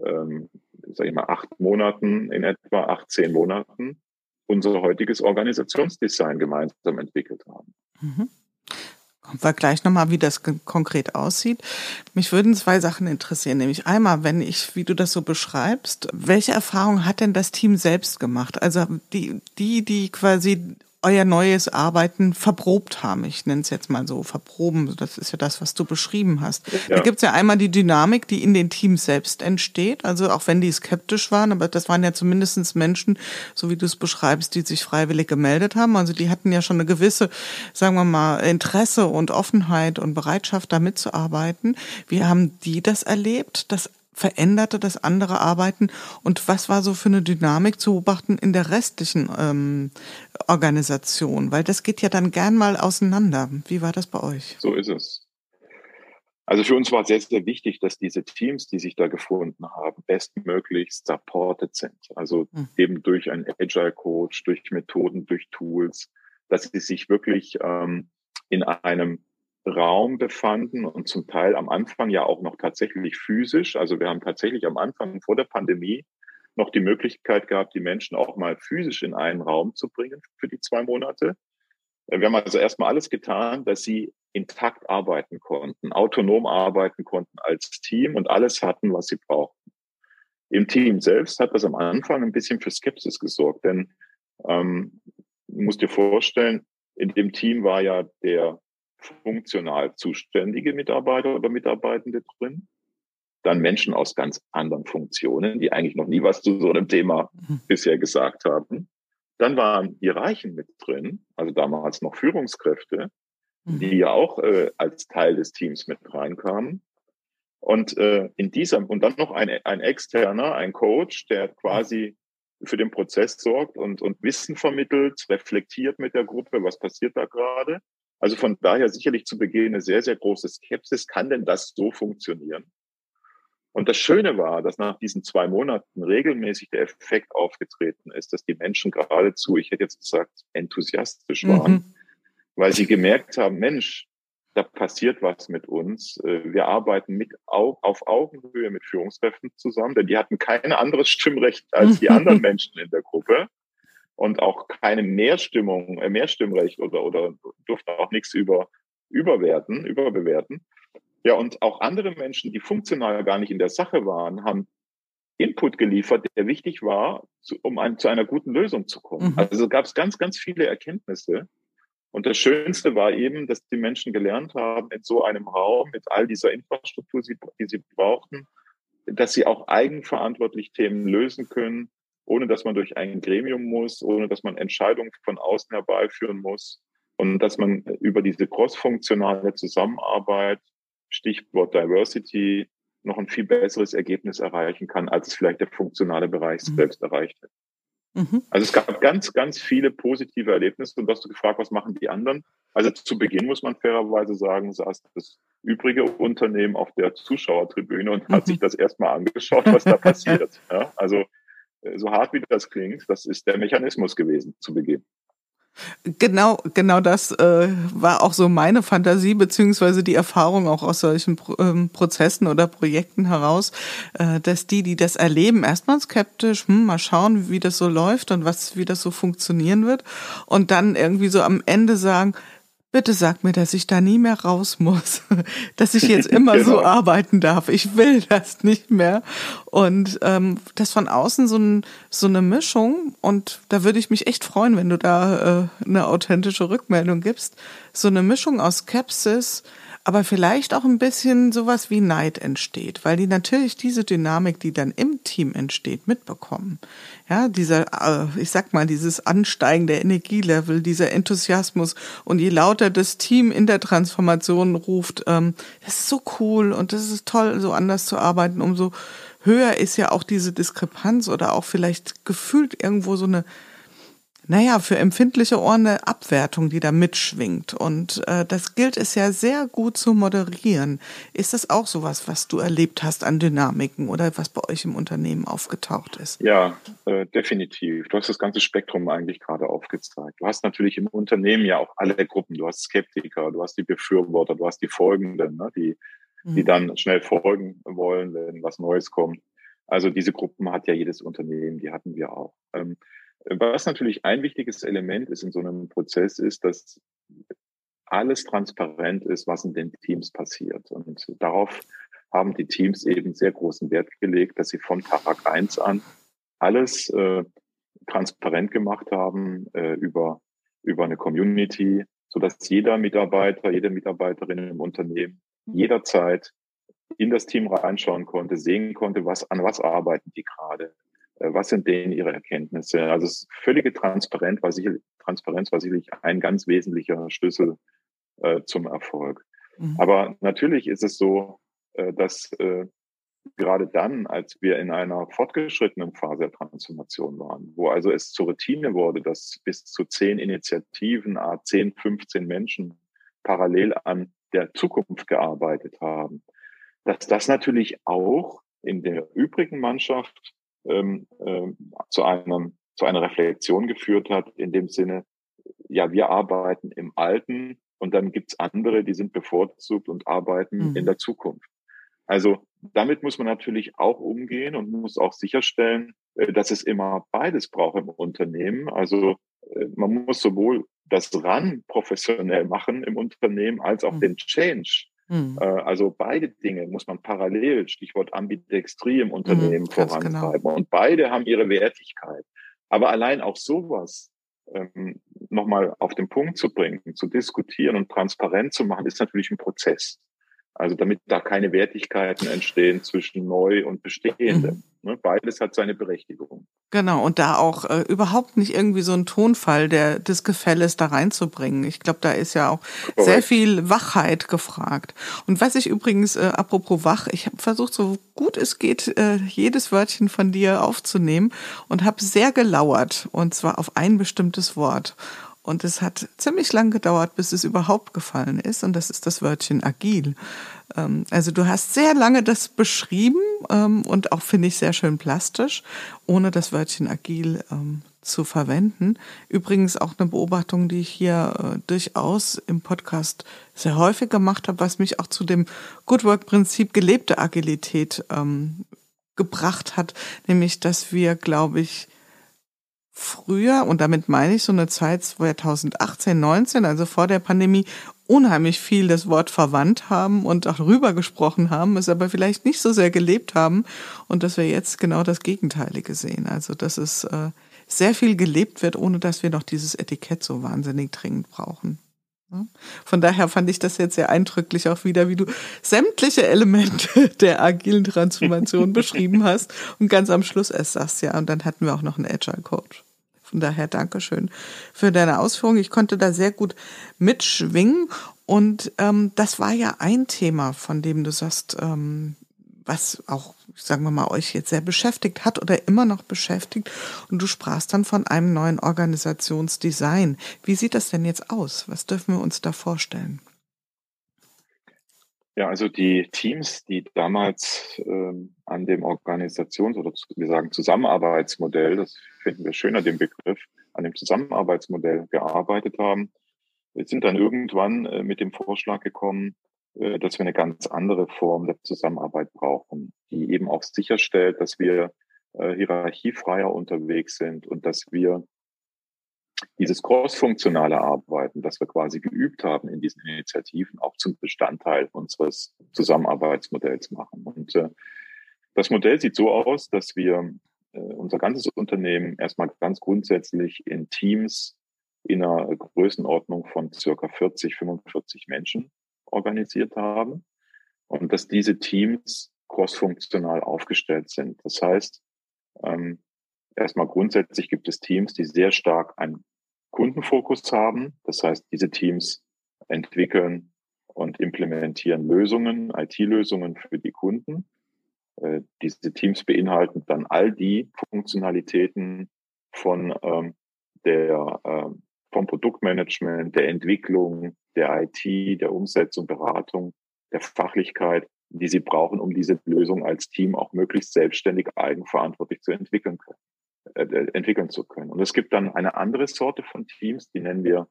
ähm, sage ich mal, acht Monaten, in etwa 18 Monaten, unser heutiges Organisationsdesign gemeinsam entwickelt haben. Mhm. Kommen wir gleich nochmal, wie das konkret aussieht. Mich würden zwei Sachen interessieren, nämlich einmal, wenn ich, wie du das so beschreibst, welche Erfahrung hat denn das Team selbst gemacht? Also die, die, die quasi euer neues Arbeiten verprobt haben. Ich nenne es jetzt mal so, verproben. Das ist ja das, was du beschrieben hast. Ja. Da gibt's ja einmal die Dynamik, die in den Teams selbst entsteht. Also auch wenn die skeptisch waren, aber das waren ja zumindestens Menschen, so wie du es beschreibst, die sich freiwillig gemeldet haben. Also die hatten ja schon eine gewisse, sagen wir mal, Interesse und Offenheit und Bereitschaft, da mitzuarbeiten. Wie haben die das erlebt? Das veränderte das andere Arbeiten und was war so für eine Dynamik zu beobachten in der restlichen ähm, Organisation? Weil das geht ja dann gern mal auseinander. Wie war das bei euch? So ist es. Also für uns war sehr, sehr wichtig, dass diese Teams, die sich da gefunden haben, bestmöglichst supported sind. Also hm. eben durch einen Agile Coach, durch Methoden, durch Tools, dass sie sich wirklich ähm, in einem Raum befanden und zum Teil am Anfang ja auch noch tatsächlich physisch. Also wir haben tatsächlich am Anfang vor der Pandemie noch die Möglichkeit gehabt, die Menschen auch mal physisch in einen Raum zu bringen für die zwei Monate. Wir haben also erstmal alles getan, dass sie intakt arbeiten konnten, autonom arbeiten konnten als Team und alles hatten, was sie brauchten. Im Team selbst hat das am Anfang ein bisschen für Skepsis gesorgt, denn ähm, du musst dir vorstellen, in dem Team war ja der funktional zuständige Mitarbeiter oder Mitarbeitende drin. Dann Menschen aus ganz anderen Funktionen, die eigentlich noch nie was zu so einem Thema mhm. bisher gesagt haben. Dann waren die Reichen mit drin, also damals noch Führungskräfte, mhm. die ja auch äh, als Teil des Teams mit reinkamen. Und äh, in dieser und dann noch ein, ein externer, ein Coach, der quasi für den Prozess sorgt und, und Wissen vermittelt, reflektiert mit der Gruppe, was passiert da gerade. Also von daher sicherlich zu Beginn eine sehr, sehr große Skepsis. Kann denn das so funktionieren? Und das Schöne war, dass nach diesen zwei Monaten regelmäßig der Effekt aufgetreten ist, dass die Menschen geradezu, ich hätte jetzt gesagt, enthusiastisch waren, mhm. weil sie gemerkt haben, Mensch, da passiert was mit uns. Äh, wir arbeiten mit auf Augenhöhe mit Führungskräften zusammen, denn die hatten kein anderes Stimmrecht als die anderen Menschen in der Gruppe und auch keine Mehrstimmung, äh, Mehrstimmrecht oder, oder durften auch nichts über, überwerten, überbewerten. Ja, und auch andere Menschen, die funktional gar nicht in der Sache waren, haben Input geliefert, der wichtig war, um ein, zu einer guten Lösung zu kommen. Mhm. Also gab es ganz, ganz viele Erkenntnisse. Und das Schönste war eben, dass die Menschen gelernt haben, in so einem Raum mit all dieser Infrastruktur, die sie brauchten, dass sie auch eigenverantwortlich Themen lösen können, ohne dass man durch ein Gremium muss, ohne dass man Entscheidungen von außen herbeiführen muss und dass man über diese crossfunktionale Zusammenarbeit, Stichwort Diversity, noch ein viel besseres Ergebnis erreichen kann, als es vielleicht der funktionale Bereich mhm. selbst erreicht hat. Mhm. Also es gab ganz, ganz viele positive Erlebnisse und du hast du gefragt, was machen die anderen? Also zu Beginn muss man fairerweise sagen, saß das übrige Unternehmen auf der Zuschauertribüne und hat sich das erstmal angeschaut, was da passiert. Ja, also so hart wie das klingt, das ist der Mechanismus gewesen zu Beginn. Genau, genau das äh, war auch so meine Fantasie beziehungsweise die Erfahrung auch aus solchen Pro ähm, Prozessen oder Projekten heraus, äh, dass die, die das erleben, erstmal skeptisch, hm, mal schauen, wie das so läuft und was, wie das so funktionieren wird, und dann irgendwie so am Ende sagen, Bitte sag mir, dass ich da nie mehr raus muss, dass ich jetzt immer genau. so arbeiten darf. Ich will das nicht mehr. Und ähm, das von außen so, ein, so eine Mischung, und da würde ich mich echt freuen, wenn du da äh, eine authentische Rückmeldung gibst, so eine Mischung aus Skepsis, aber vielleicht auch ein bisschen sowas wie Neid entsteht, weil die natürlich diese Dynamik, die dann im Team entsteht, mitbekommen. Ja, dieser, äh, ich sag mal, dieses Ansteigen der Energielevel, dieser Enthusiasmus und je lauter das Team in der Transformation ruft, ähm, das ist so cool und das ist toll, so anders zu arbeiten, umso höher ist ja auch diese Diskrepanz oder auch vielleicht gefühlt irgendwo so eine naja, für empfindliche Ohren eine Abwertung, die da mitschwingt. Und äh, das gilt es ja sehr gut zu moderieren. Ist das auch sowas, was du erlebt hast an Dynamiken oder was bei euch im Unternehmen aufgetaucht ist? Ja, äh, definitiv. Du hast das ganze Spektrum eigentlich gerade aufgezeigt. Du hast natürlich im Unternehmen ja auch alle Gruppen. Du hast Skeptiker, du hast die Befürworter, du hast die Folgenden, ne, die, mhm. die dann schnell folgen wollen, wenn was Neues kommt. Also diese Gruppen hat ja jedes Unternehmen, die hatten wir auch. Ähm, was natürlich ein wichtiges Element ist in so einem Prozess, ist, dass alles transparent ist, was in den Teams passiert. Und darauf haben die Teams eben sehr großen Wert gelegt, dass sie von Tag eins an alles äh, transparent gemacht haben äh, über über eine Community, so dass jeder Mitarbeiter, jede Mitarbeiterin im Unternehmen mhm. jederzeit in das Team reinschauen konnte, sehen konnte, was, an was arbeiten die gerade, was sind denen ihre Erkenntnisse. Also es ist völlige Transparenz, war sicherlich, Transparenz war sicherlich ein ganz wesentlicher Schlüssel äh, zum Erfolg. Mhm. Aber natürlich ist es so, äh, dass äh, gerade dann, als wir in einer fortgeschrittenen Phase der Transformation waren, wo also es zur Routine wurde, dass bis zu zehn Initiativen, a 10, 15 Menschen parallel an der Zukunft gearbeitet haben, dass das natürlich auch in der übrigen Mannschaft ähm, ähm, zu einem zu einer Reflexion geführt hat, in dem Sinne, ja, wir arbeiten im Alten und dann gibt's andere, die sind bevorzugt und arbeiten mhm. in der Zukunft. Also damit muss man natürlich auch umgehen und muss auch sicherstellen, äh, dass es immer beides braucht im Unternehmen. Also äh, man muss sowohl das RAN professionell machen im Unternehmen als auch mhm. den Change. Mhm. Also beide Dinge muss man parallel, Stichwort Ambidextrie im Unternehmen mhm, vorantreiben. Genau. Und beide haben ihre Wertigkeit. Aber allein auch sowas ähm, nochmal auf den Punkt zu bringen, zu diskutieren und transparent zu machen, ist natürlich ein Prozess. Also damit da keine Wertigkeiten entstehen zwischen neu und bestehendem. Mhm. Ne, beides hat seine Berechtigung. Genau, und da auch äh, überhaupt nicht irgendwie so ein Tonfall der, des Gefälles da reinzubringen. Ich glaube, da ist ja auch Correct. sehr viel Wachheit gefragt. Und was ich übrigens, äh, apropos wach, ich habe versucht, so gut es geht, äh, jedes Wörtchen von dir aufzunehmen und habe sehr gelauert, und zwar auf ein bestimmtes Wort. Und es hat ziemlich lang gedauert, bis es überhaupt gefallen ist. Und das ist das Wörtchen agil. Ähm, also du hast sehr lange das beschrieben ähm, und auch finde ich sehr schön plastisch, ohne das Wörtchen agil ähm, zu verwenden. Übrigens auch eine Beobachtung, die ich hier äh, durchaus im Podcast sehr häufig gemacht habe, was mich auch zu dem Good Work Prinzip gelebte Agilität gebracht hat, nämlich dass wir, glaube ich, früher, und damit meine ich so eine Zeit 2018, 19, also vor der Pandemie, unheimlich viel das Wort verwandt haben und auch rübergesprochen haben, es aber vielleicht nicht so sehr gelebt haben und dass wir jetzt genau das Gegenteilige sehen. Also dass es äh, sehr viel gelebt wird, ohne dass wir noch dieses Etikett so wahnsinnig dringend brauchen. Von daher fand ich das jetzt sehr eindrücklich auch wieder, wie du sämtliche Elemente der agilen Transformation beschrieben hast und ganz am Schluss erst sagst, ja, und dann hatten wir auch noch einen Agile Coach. Von daher Dankeschön für deine Ausführung. Ich konnte da sehr gut mitschwingen und ähm, das war ja ein Thema, von dem du sagst, ähm, was auch, sagen wir mal, euch jetzt sehr beschäftigt hat oder immer noch beschäftigt. Und du sprachst dann von einem neuen Organisationsdesign. Wie sieht das denn jetzt aus? Was dürfen wir uns da vorstellen? Ja, also die Teams, die damals ähm, an dem Organisations- oder wir sagen Zusammenarbeitsmodell, das finden wir schöner, den Begriff, an dem Zusammenarbeitsmodell gearbeitet haben, sind dann irgendwann äh, mit dem Vorschlag gekommen, dass wir eine ganz andere Form der Zusammenarbeit brauchen, die eben auch sicherstellt, dass wir äh, hierarchiefreier unterwegs sind und dass wir dieses crossfunktionale Arbeiten, das wir quasi geübt haben in diesen Initiativen, auch zum Bestandteil unseres Zusammenarbeitsmodells machen. Und äh, das Modell sieht so aus, dass wir äh, unser ganzes Unternehmen erstmal ganz grundsätzlich in Teams in einer Größenordnung von circa 40, 45 Menschen organisiert haben und dass diese Teams crossfunktional aufgestellt sind. Das heißt, ähm, erstmal grundsätzlich gibt es Teams, die sehr stark einen Kundenfokus haben. Das heißt, diese Teams entwickeln und implementieren Lösungen, IT-Lösungen für die Kunden. Äh, diese Teams beinhalten dann all die Funktionalitäten von ähm, der äh, vom Produktmanagement, der Entwicklung, der IT, der Umsetzung, Beratung, der Fachlichkeit, die sie brauchen, um diese Lösung als Team auch möglichst selbstständig, eigenverantwortlich zu entwickeln können, äh, entwickeln zu können. Und es gibt dann eine andere Sorte von Teams, die nennen wir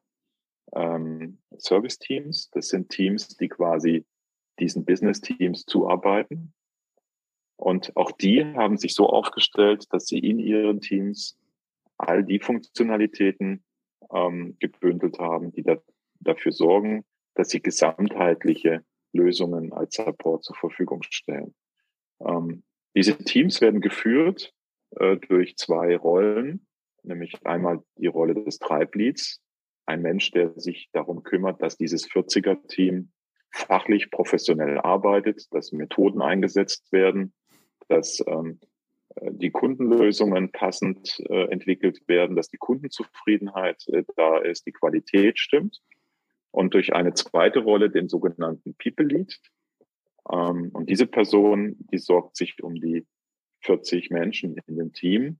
ähm, Service Teams. Das sind Teams, die quasi diesen Business Teams zuarbeiten. Und auch die haben sich so aufgestellt, dass sie in ihren Teams all die Funktionalitäten ähm, gebündelt haben, die da, dafür sorgen, dass sie gesamtheitliche Lösungen als Support zur Verfügung stellen. Ähm, diese Teams werden geführt äh, durch zwei Rollen, nämlich einmal die Rolle des Treibleads, ein Mensch, der sich darum kümmert, dass dieses 40er-Team fachlich professionell arbeitet, dass Methoden eingesetzt werden, dass ähm, die Kundenlösungen passend äh, entwickelt werden, dass die Kundenzufriedenheit äh, da ist, die Qualität stimmt. Und durch eine zweite Rolle, den sogenannten People Lead. Ähm, und diese Person, die sorgt sich um die 40 Menschen in dem Team,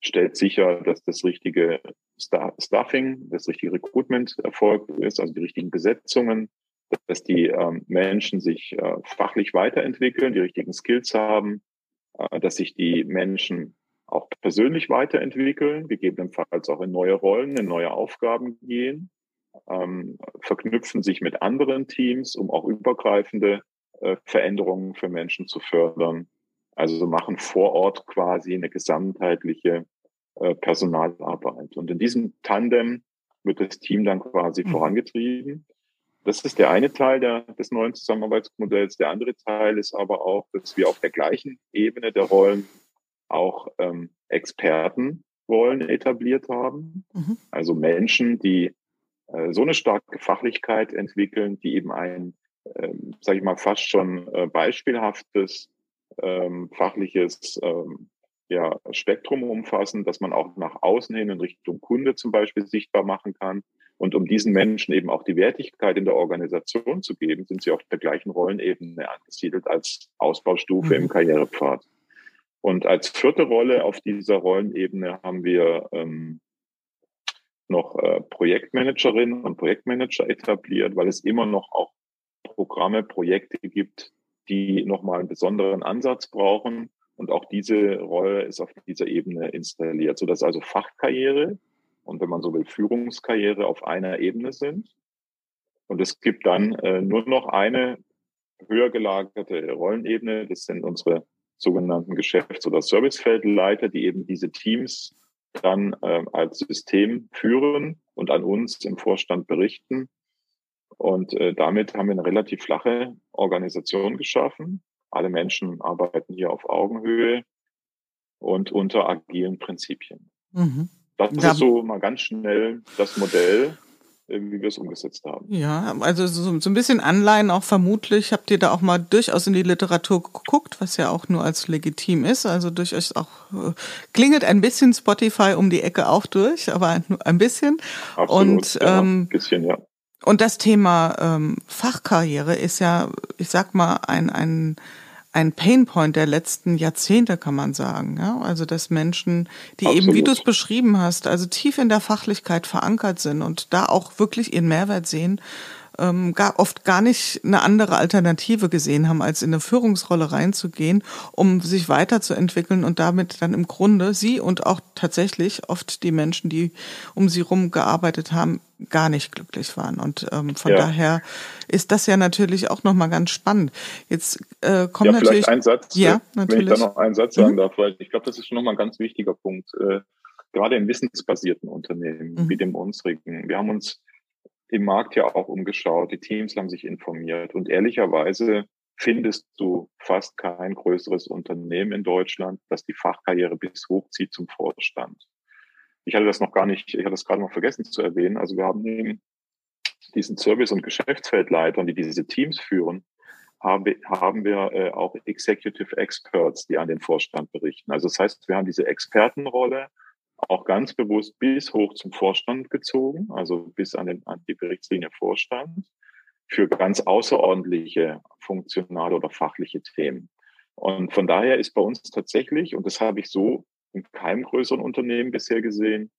stellt sicher, dass das richtige Staffing, das richtige Recruitment erfolgt ist, also die richtigen Besetzungen, dass die ähm, Menschen sich äh, fachlich weiterentwickeln, die richtigen Skills haben, äh, dass sich die Menschen auch persönlich weiterentwickeln, gegebenenfalls auch in neue Rollen, in neue Aufgaben gehen, ähm, verknüpfen sich mit anderen Teams, um auch übergreifende äh, Veränderungen für Menschen zu fördern. Also machen vor Ort quasi eine gesamtheitliche äh, Personalarbeit. Und in diesem Tandem wird das Team dann quasi mhm. vorangetrieben. Das ist der eine Teil der, des neuen Zusammenarbeitsmodells. Der andere Teil ist aber auch, dass wir auf der gleichen Ebene der Rollen auch ähm, Expertenrollen etabliert haben. Mhm. Also Menschen, die so eine starke Fachlichkeit entwickeln, die eben ein, ähm, sage ich mal, fast schon äh, beispielhaftes ähm, fachliches ähm, ja, Spektrum umfassen, dass man auch nach außen hin in Richtung Kunde zum Beispiel sichtbar machen kann. Und um diesen Menschen eben auch die Wertigkeit in der Organisation zu geben, sind sie auf der gleichen Rollenebene angesiedelt als Ausbaustufe mhm. im Karrierepfad. Und als vierte Rolle auf dieser Rollenebene haben wir ähm, noch äh, Projektmanagerinnen und Projektmanager etabliert, weil es immer noch auch Programme, Projekte gibt, die nochmal einen besonderen Ansatz brauchen. Und auch diese Rolle ist auf dieser Ebene installiert, sodass also Fachkarriere und wenn man so will, Führungskarriere auf einer Ebene sind. Und es gibt dann äh, nur noch eine höher gelagerte Rollenebene. Das sind unsere sogenannten Geschäfts- oder Servicefeldleiter, die eben diese Teams dann äh, als System führen und an uns im Vorstand berichten. Und äh, damit haben wir eine relativ flache Organisation geschaffen. Alle Menschen arbeiten hier auf Augenhöhe und unter agilen Prinzipien. Mhm. Das da, ist so mal ganz schnell das Modell, wie wir es umgesetzt haben. Ja, also so, so ein bisschen Anleihen auch vermutlich. Habt ihr da auch mal durchaus in die Literatur geguckt, was ja auch nur als legitim ist. Also durchaus auch äh, klingelt ein bisschen Spotify um die Ecke auch durch, aber nur ein bisschen. Absolut, und ja, ähm, ein bisschen, ja. Und das Thema ähm, Fachkarriere ist ja, ich sag mal, ein, ein ein Painpoint der letzten Jahrzehnte, kann man sagen. Ja? Also, dass Menschen, die Absolut. eben, wie du es beschrieben hast, also tief in der Fachlichkeit verankert sind und da auch wirklich ihren Mehrwert sehen, ähm, gar, oft gar nicht eine andere Alternative gesehen haben, als in eine Führungsrolle reinzugehen, um sich weiterzuentwickeln und damit dann im Grunde sie und auch tatsächlich oft die Menschen, die um sie rum gearbeitet haben, gar nicht glücklich waren. Und ähm, von ja. daher ist das ja natürlich auch nochmal ganz spannend. Jetzt äh, kommt ja, natürlich. Ein Satz, ja, natürlich. wenn ich da noch einen Satz sagen mhm. darf, weil ich glaube, das ist schon nochmal ein ganz wichtiger Punkt. Äh, gerade in wissensbasierten Unternehmen mhm. wie dem unsrigen. Wir haben uns im Markt ja auch umgeschaut, die Teams haben sich informiert und ehrlicherweise findest du fast kein größeres Unternehmen in Deutschland, das die Fachkarriere bis hochzieht zum Vorstand. Ich hatte das noch gar nicht, ich hatte das gerade noch vergessen zu erwähnen. Also wir haben neben diesen Service- und Geschäftsfeldleitern, die diese Teams führen, haben wir, haben wir äh, auch Executive Experts, die an den Vorstand berichten. Also das heißt, wir haben diese Expertenrolle auch ganz bewusst bis hoch zum Vorstand gezogen, also bis an, den, an die Berichtslinie Vorstand für ganz außerordentliche funktionale oder fachliche Themen. Und von daher ist bei uns tatsächlich, und das habe ich so in keinem größeren Unternehmen bisher gesehen,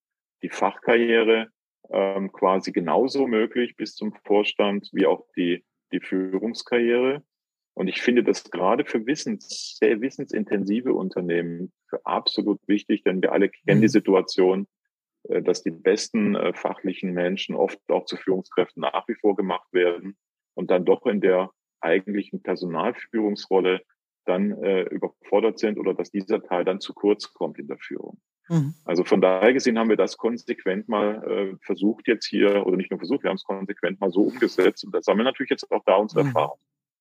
die Fachkarriere ähm, quasi genauso möglich bis zum Vorstand wie auch die, die Führungskarriere. Und ich finde das gerade für wissens, sehr wissensintensive Unternehmen für absolut wichtig, denn wir alle kennen die mhm. Situation, äh, dass die besten äh, fachlichen Menschen oft auch zu Führungskräften nach wie vor gemacht werden und dann doch in der eigentlichen Personalführungsrolle dann äh, überfordert sind oder dass dieser Teil dann zu kurz kommt in der Führung. Mhm. Also von daher gesehen haben wir das konsequent mal äh, versucht jetzt hier, oder nicht nur versucht, wir haben es konsequent mal so umgesetzt und da sammeln natürlich jetzt auch da unsere mhm. Erfahrung.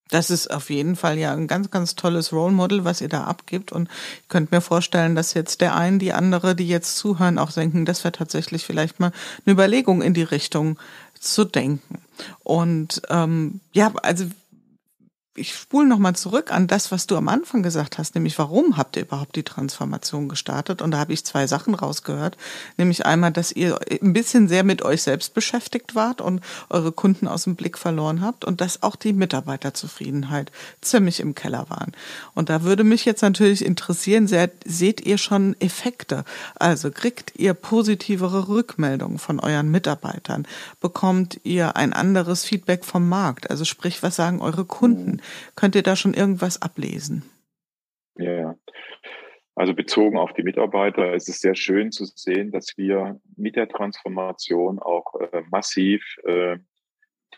Das ist auf jeden Fall ja ein ganz, ganz tolles Role Model, was ihr da abgibt. Und ich könnte mir vorstellen, dass jetzt der ein, die andere, die jetzt zuhören, auch denken, das wäre tatsächlich vielleicht mal eine Überlegung in die Richtung zu denken. Und ähm, ja, also ich spule nochmal zurück an das, was du am Anfang gesagt hast, nämlich warum habt ihr überhaupt die Transformation gestartet? Und da habe ich zwei Sachen rausgehört, nämlich einmal, dass ihr ein bisschen sehr mit euch selbst beschäftigt wart und eure Kunden aus dem Blick verloren habt und dass auch die Mitarbeiterzufriedenheit ziemlich im Keller waren. Und da würde mich jetzt natürlich interessieren, seht ihr schon Effekte? Also kriegt ihr positivere Rückmeldungen von euren Mitarbeitern? Bekommt ihr ein anderes Feedback vom Markt? Also sprich, was sagen eure Kunden? Könnt ihr da schon irgendwas ablesen? Ja, also bezogen auf die Mitarbeiter ist es sehr schön zu sehen, dass wir mit der Transformation auch äh, massiv äh,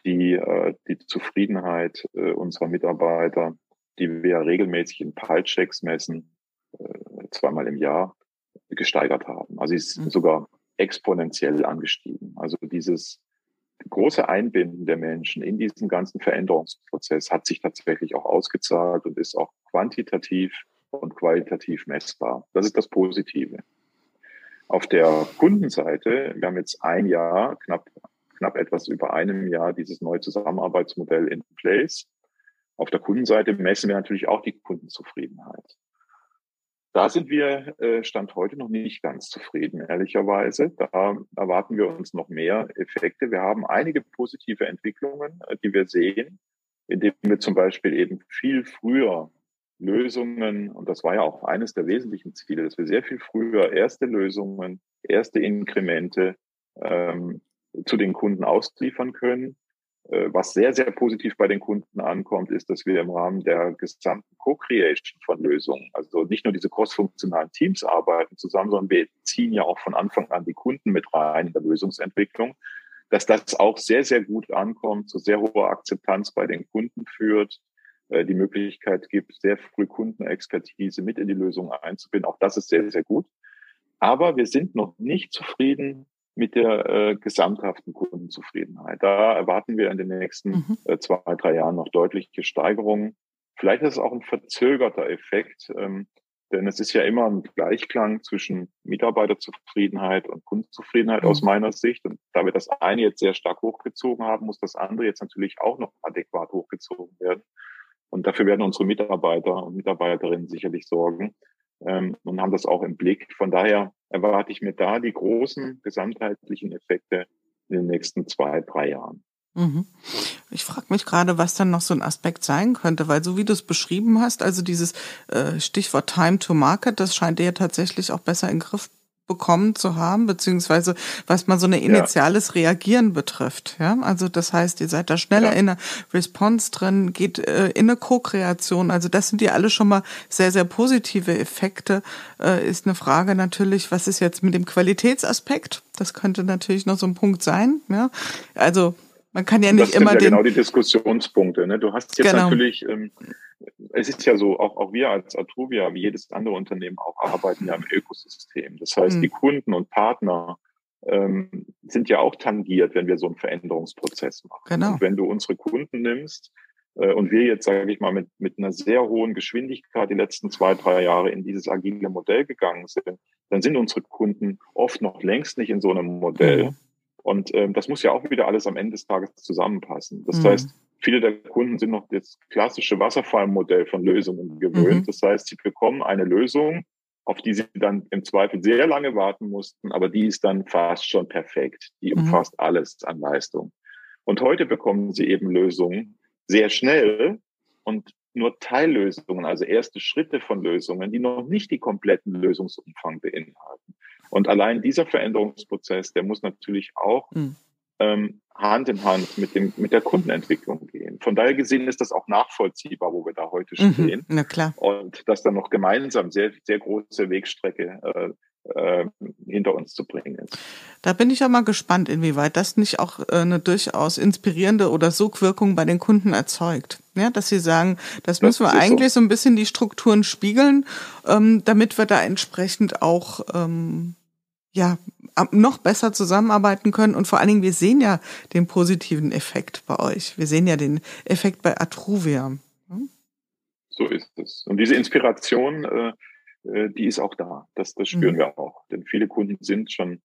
die, äh, die Zufriedenheit äh, unserer Mitarbeiter, die wir regelmäßig in Pulse-Checks messen, äh, zweimal im Jahr, gesteigert haben. Also sie ist mhm. sogar exponentiell angestiegen. Also dieses große Einbinden der Menschen in diesen ganzen Veränderungsprozess hat sich tatsächlich auch ausgezahlt und ist auch quantitativ und qualitativ messbar. Das ist das Positive. Auf der Kundenseite, wir haben jetzt ein Jahr, knapp, knapp etwas über einem Jahr dieses neue Zusammenarbeitsmodell in place. Auf der Kundenseite messen wir natürlich auch die Kundenzufriedenheit. Da sind wir äh, Stand heute noch nicht ganz zufrieden, ehrlicherweise. Da erwarten wir uns noch mehr Effekte. Wir haben einige positive Entwicklungen, äh, die wir sehen, indem wir zum Beispiel eben viel früher Lösungen, und das war ja auch eines der wesentlichen Ziele, dass wir sehr viel früher erste Lösungen, erste Inkremente ähm, zu den Kunden ausliefern können was sehr, sehr positiv bei den Kunden ankommt, ist, dass wir im Rahmen der gesamten Co-Creation von Lösungen, also nicht nur diese cross-funktionalen Teams arbeiten zusammen, sondern wir ziehen ja auch von Anfang an die Kunden mit rein in der Lösungsentwicklung, dass das auch sehr, sehr gut ankommt, zu sehr hoher Akzeptanz bei den Kunden führt, äh, die Möglichkeit gibt, sehr früh Kundenexpertise mit in die Lösung einzubinden. Auch das ist sehr, sehr gut. Aber wir sind noch nicht zufrieden mit der äh, gesamthaften Kundenzufriedenheit. Da erwarten wir in den nächsten mhm. äh, zwei, drei Jahren noch deutliche Steigerungen. Vielleicht ist es auch ein verzögerter Effekt, ähm, denn es ist ja immer ein Gleichklang zwischen Mitarbeiterzufriedenheit und Kundenzufriedenheit mhm. aus meiner Sicht. Und da wir das eine jetzt sehr stark hochgezogen haben, muss das andere jetzt natürlich auch noch adäquat hochgezogen werden. Und dafür werden unsere Mitarbeiter und Mitarbeiterinnen sicherlich sorgen ähm, und haben das auch im Blick. Von daher erwarte ich mir da die großen gesamtheitlichen Effekte in den nächsten zwei, drei Jahren. Mhm. Ich frage mich gerade, was dann noch so ein Aspekt sein könnte, weil so wie du es beschrieben hast, also dieses äh, Stichwort Time to Market, das scheint dir ja tatsächlich auch besser in den Griff bekommen zu haben, beziehungsweise was man so eine initiales ja. Reagieren betrifft. Ja, also das heißt, ihr seid da schneller ja. in der Response drin, geht äh, in eine Co-Kreation. Also das sind ja alle schon mal sehr, sehr positive Effekte. Äh, ist eine Frage natürlich, was ist jetzt mit dem Qualitätsaspekt? Das könnte natürlich noch so ein Punkt sein. Ja, also man kann ja nicht das immer ja den genau die Diskussionspunkte. Ne? Du hast jetzt genau. natürlich ähm, es ist ja so, auch, auch wir als Atruvia, wie jedes andere Unternehmen auch, arbeiten ja im Ökosystem. Das heißt, mhm. die Kunden und Partner ähm, sind ja auch tangiert, wenn wir so einen Veränderungsprozess machen. Genau. Und wenn du unsere Kunden nimmst äh, und wir jetzt, sage ich mal, mit, mit einer sehr hohen Geschwindigkeit die letzten zwei, drei Jahre in dieses agile Modell gegangen sind, dann sind unsere Kunden oft noch längst nicht in so einem Modell. Mhm. Und ähm, das muss ja auch wieder alles am Ende des Tages zusammenpassen. Das mhm. heißt, Viele der Kunden sind noch das klassische Wasserfallmodell von Lösungen gewöhnt. Mhm. Das heißt, sie bekommen eine Lösung, auf die sie dann im Zweifel sehr lange warten mussten, aber die ist dann fast schon perfekt. Die mhm. umfasst alles an Leistung. Und heute bekommen sie eben Lösungen sehr schnell und nur Teillösungen, also erste Schritte von Lösungen, die noch nicht die kompletten Lösungsumfang beinhalten. Und allein dieser Veränderungsprozess, der muss natürlich auch mhm ähm, Hand in Hand mit, dem, mit der Kundenentwicklung gehen. Von daher gesehen ist das auch nachvollziehbar, wo wir da heute mhm, stehen. Mhm, na klar. Und dass dann noch gemeinsam sehr, sehr große Wegstrecke äh, äh, hinter uns zu bringen ist. Da bin ich ja mal gespannt, inwieweit das nicht auch äh, eine durchaus inspirierende oder Sogwirkung bei den Kunden erzeugt. Ja, dass sie sagen, das, das müssen wir eigentlich so. so. ein bisschen die Strukturen spiegeln, ähm, damit wir da entsprechend auch ähm, ja noch besser zusammenarbeiten können. Und vor allen Dingen, wir sehen ja den positiven Effekt bei euch. Wir sehen ja den Effekt bei Atruvia. So ist es. Und diese Inspiration, äh, äh, die ist auch da. Das, das spüren mhm. wir auch. Denn viele Kunden sind schon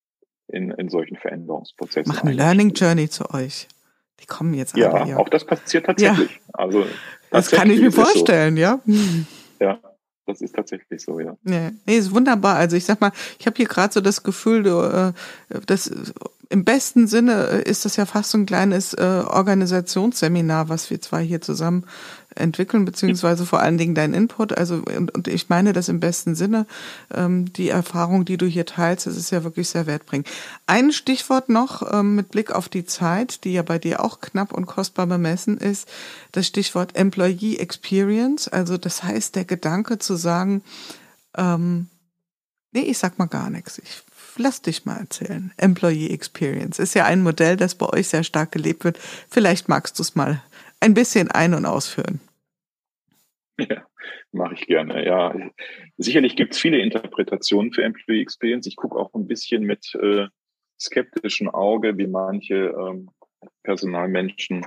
in, in solchen Veränderungsprozessen. Machen Learning Journey zu euch. Die kommen jetzt Ja, alle, ja. auch das passiert tatsächlich. Ja. Also, das kann ich mir vorstellen, so. ja. Ja, das ist tatsächlich so, ja. Nee, nee ist wunderbar. Also ich sag mal, ich habe hier gerade so das Gefühl, du, äh, das im besten Sinne äh, ist das ja fast so ein kleines äh, Organisationsseminar, was wir zwei hier zusammen entwickeln, beziehungsweise vor allen Dingen dein Input. Also, und, und ich meine das im besten Sinne. Ähm, die Erfahrung, die du hier teilst, das ist ja wirklich sehr wertbringend. Ein Stichwort noch ähm, mit Blick auf die Zeit, die ja bei dir auch knapp und kostbar bemessen ist, das Stichwort Employee Experience. Also das heißt, der Gedanke zu sagen, ähm, nee, ich sag mal gar nichts. Ich lass dich mal erzählen. Employee Experience ist ja ein Modell, das bei euch sehr stark gelebt wird. Vielleicht magst du es mal ein bisschen ein- und ausführen. Ja, mache ich gerne. Ja, sicherlich gibt es viele Interpretationen für Employee Experience. Ich gucke auch ein bisschen mit äh, skeptischem Auge, wie manche ähm, Personalmenschen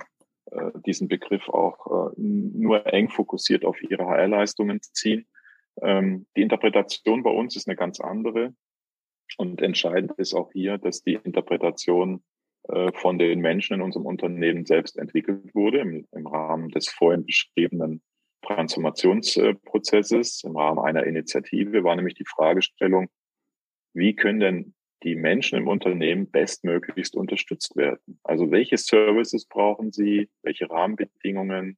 äh, diesen Begriff auch äh, nur eng fokussiert auf ihre HR-Leistungen ziehen. Ähm, die Interpretation bei uns ist eine ganz andere. Und entscheidend ist auch hier, dass die Interpretation von den Menschen in unserem Unternehmen selbst entwickelt wurde im, im Rahmen des vorhin beschriebenen Transformationsprozesses. Im Rahmen einer Initiative war nämlich die Fragestellung, wie können denn die Menschen im Unternehmen bestmöglichst unterstützt werden? Also welche Services brauchen sie? Welche Rahmenbedingungen?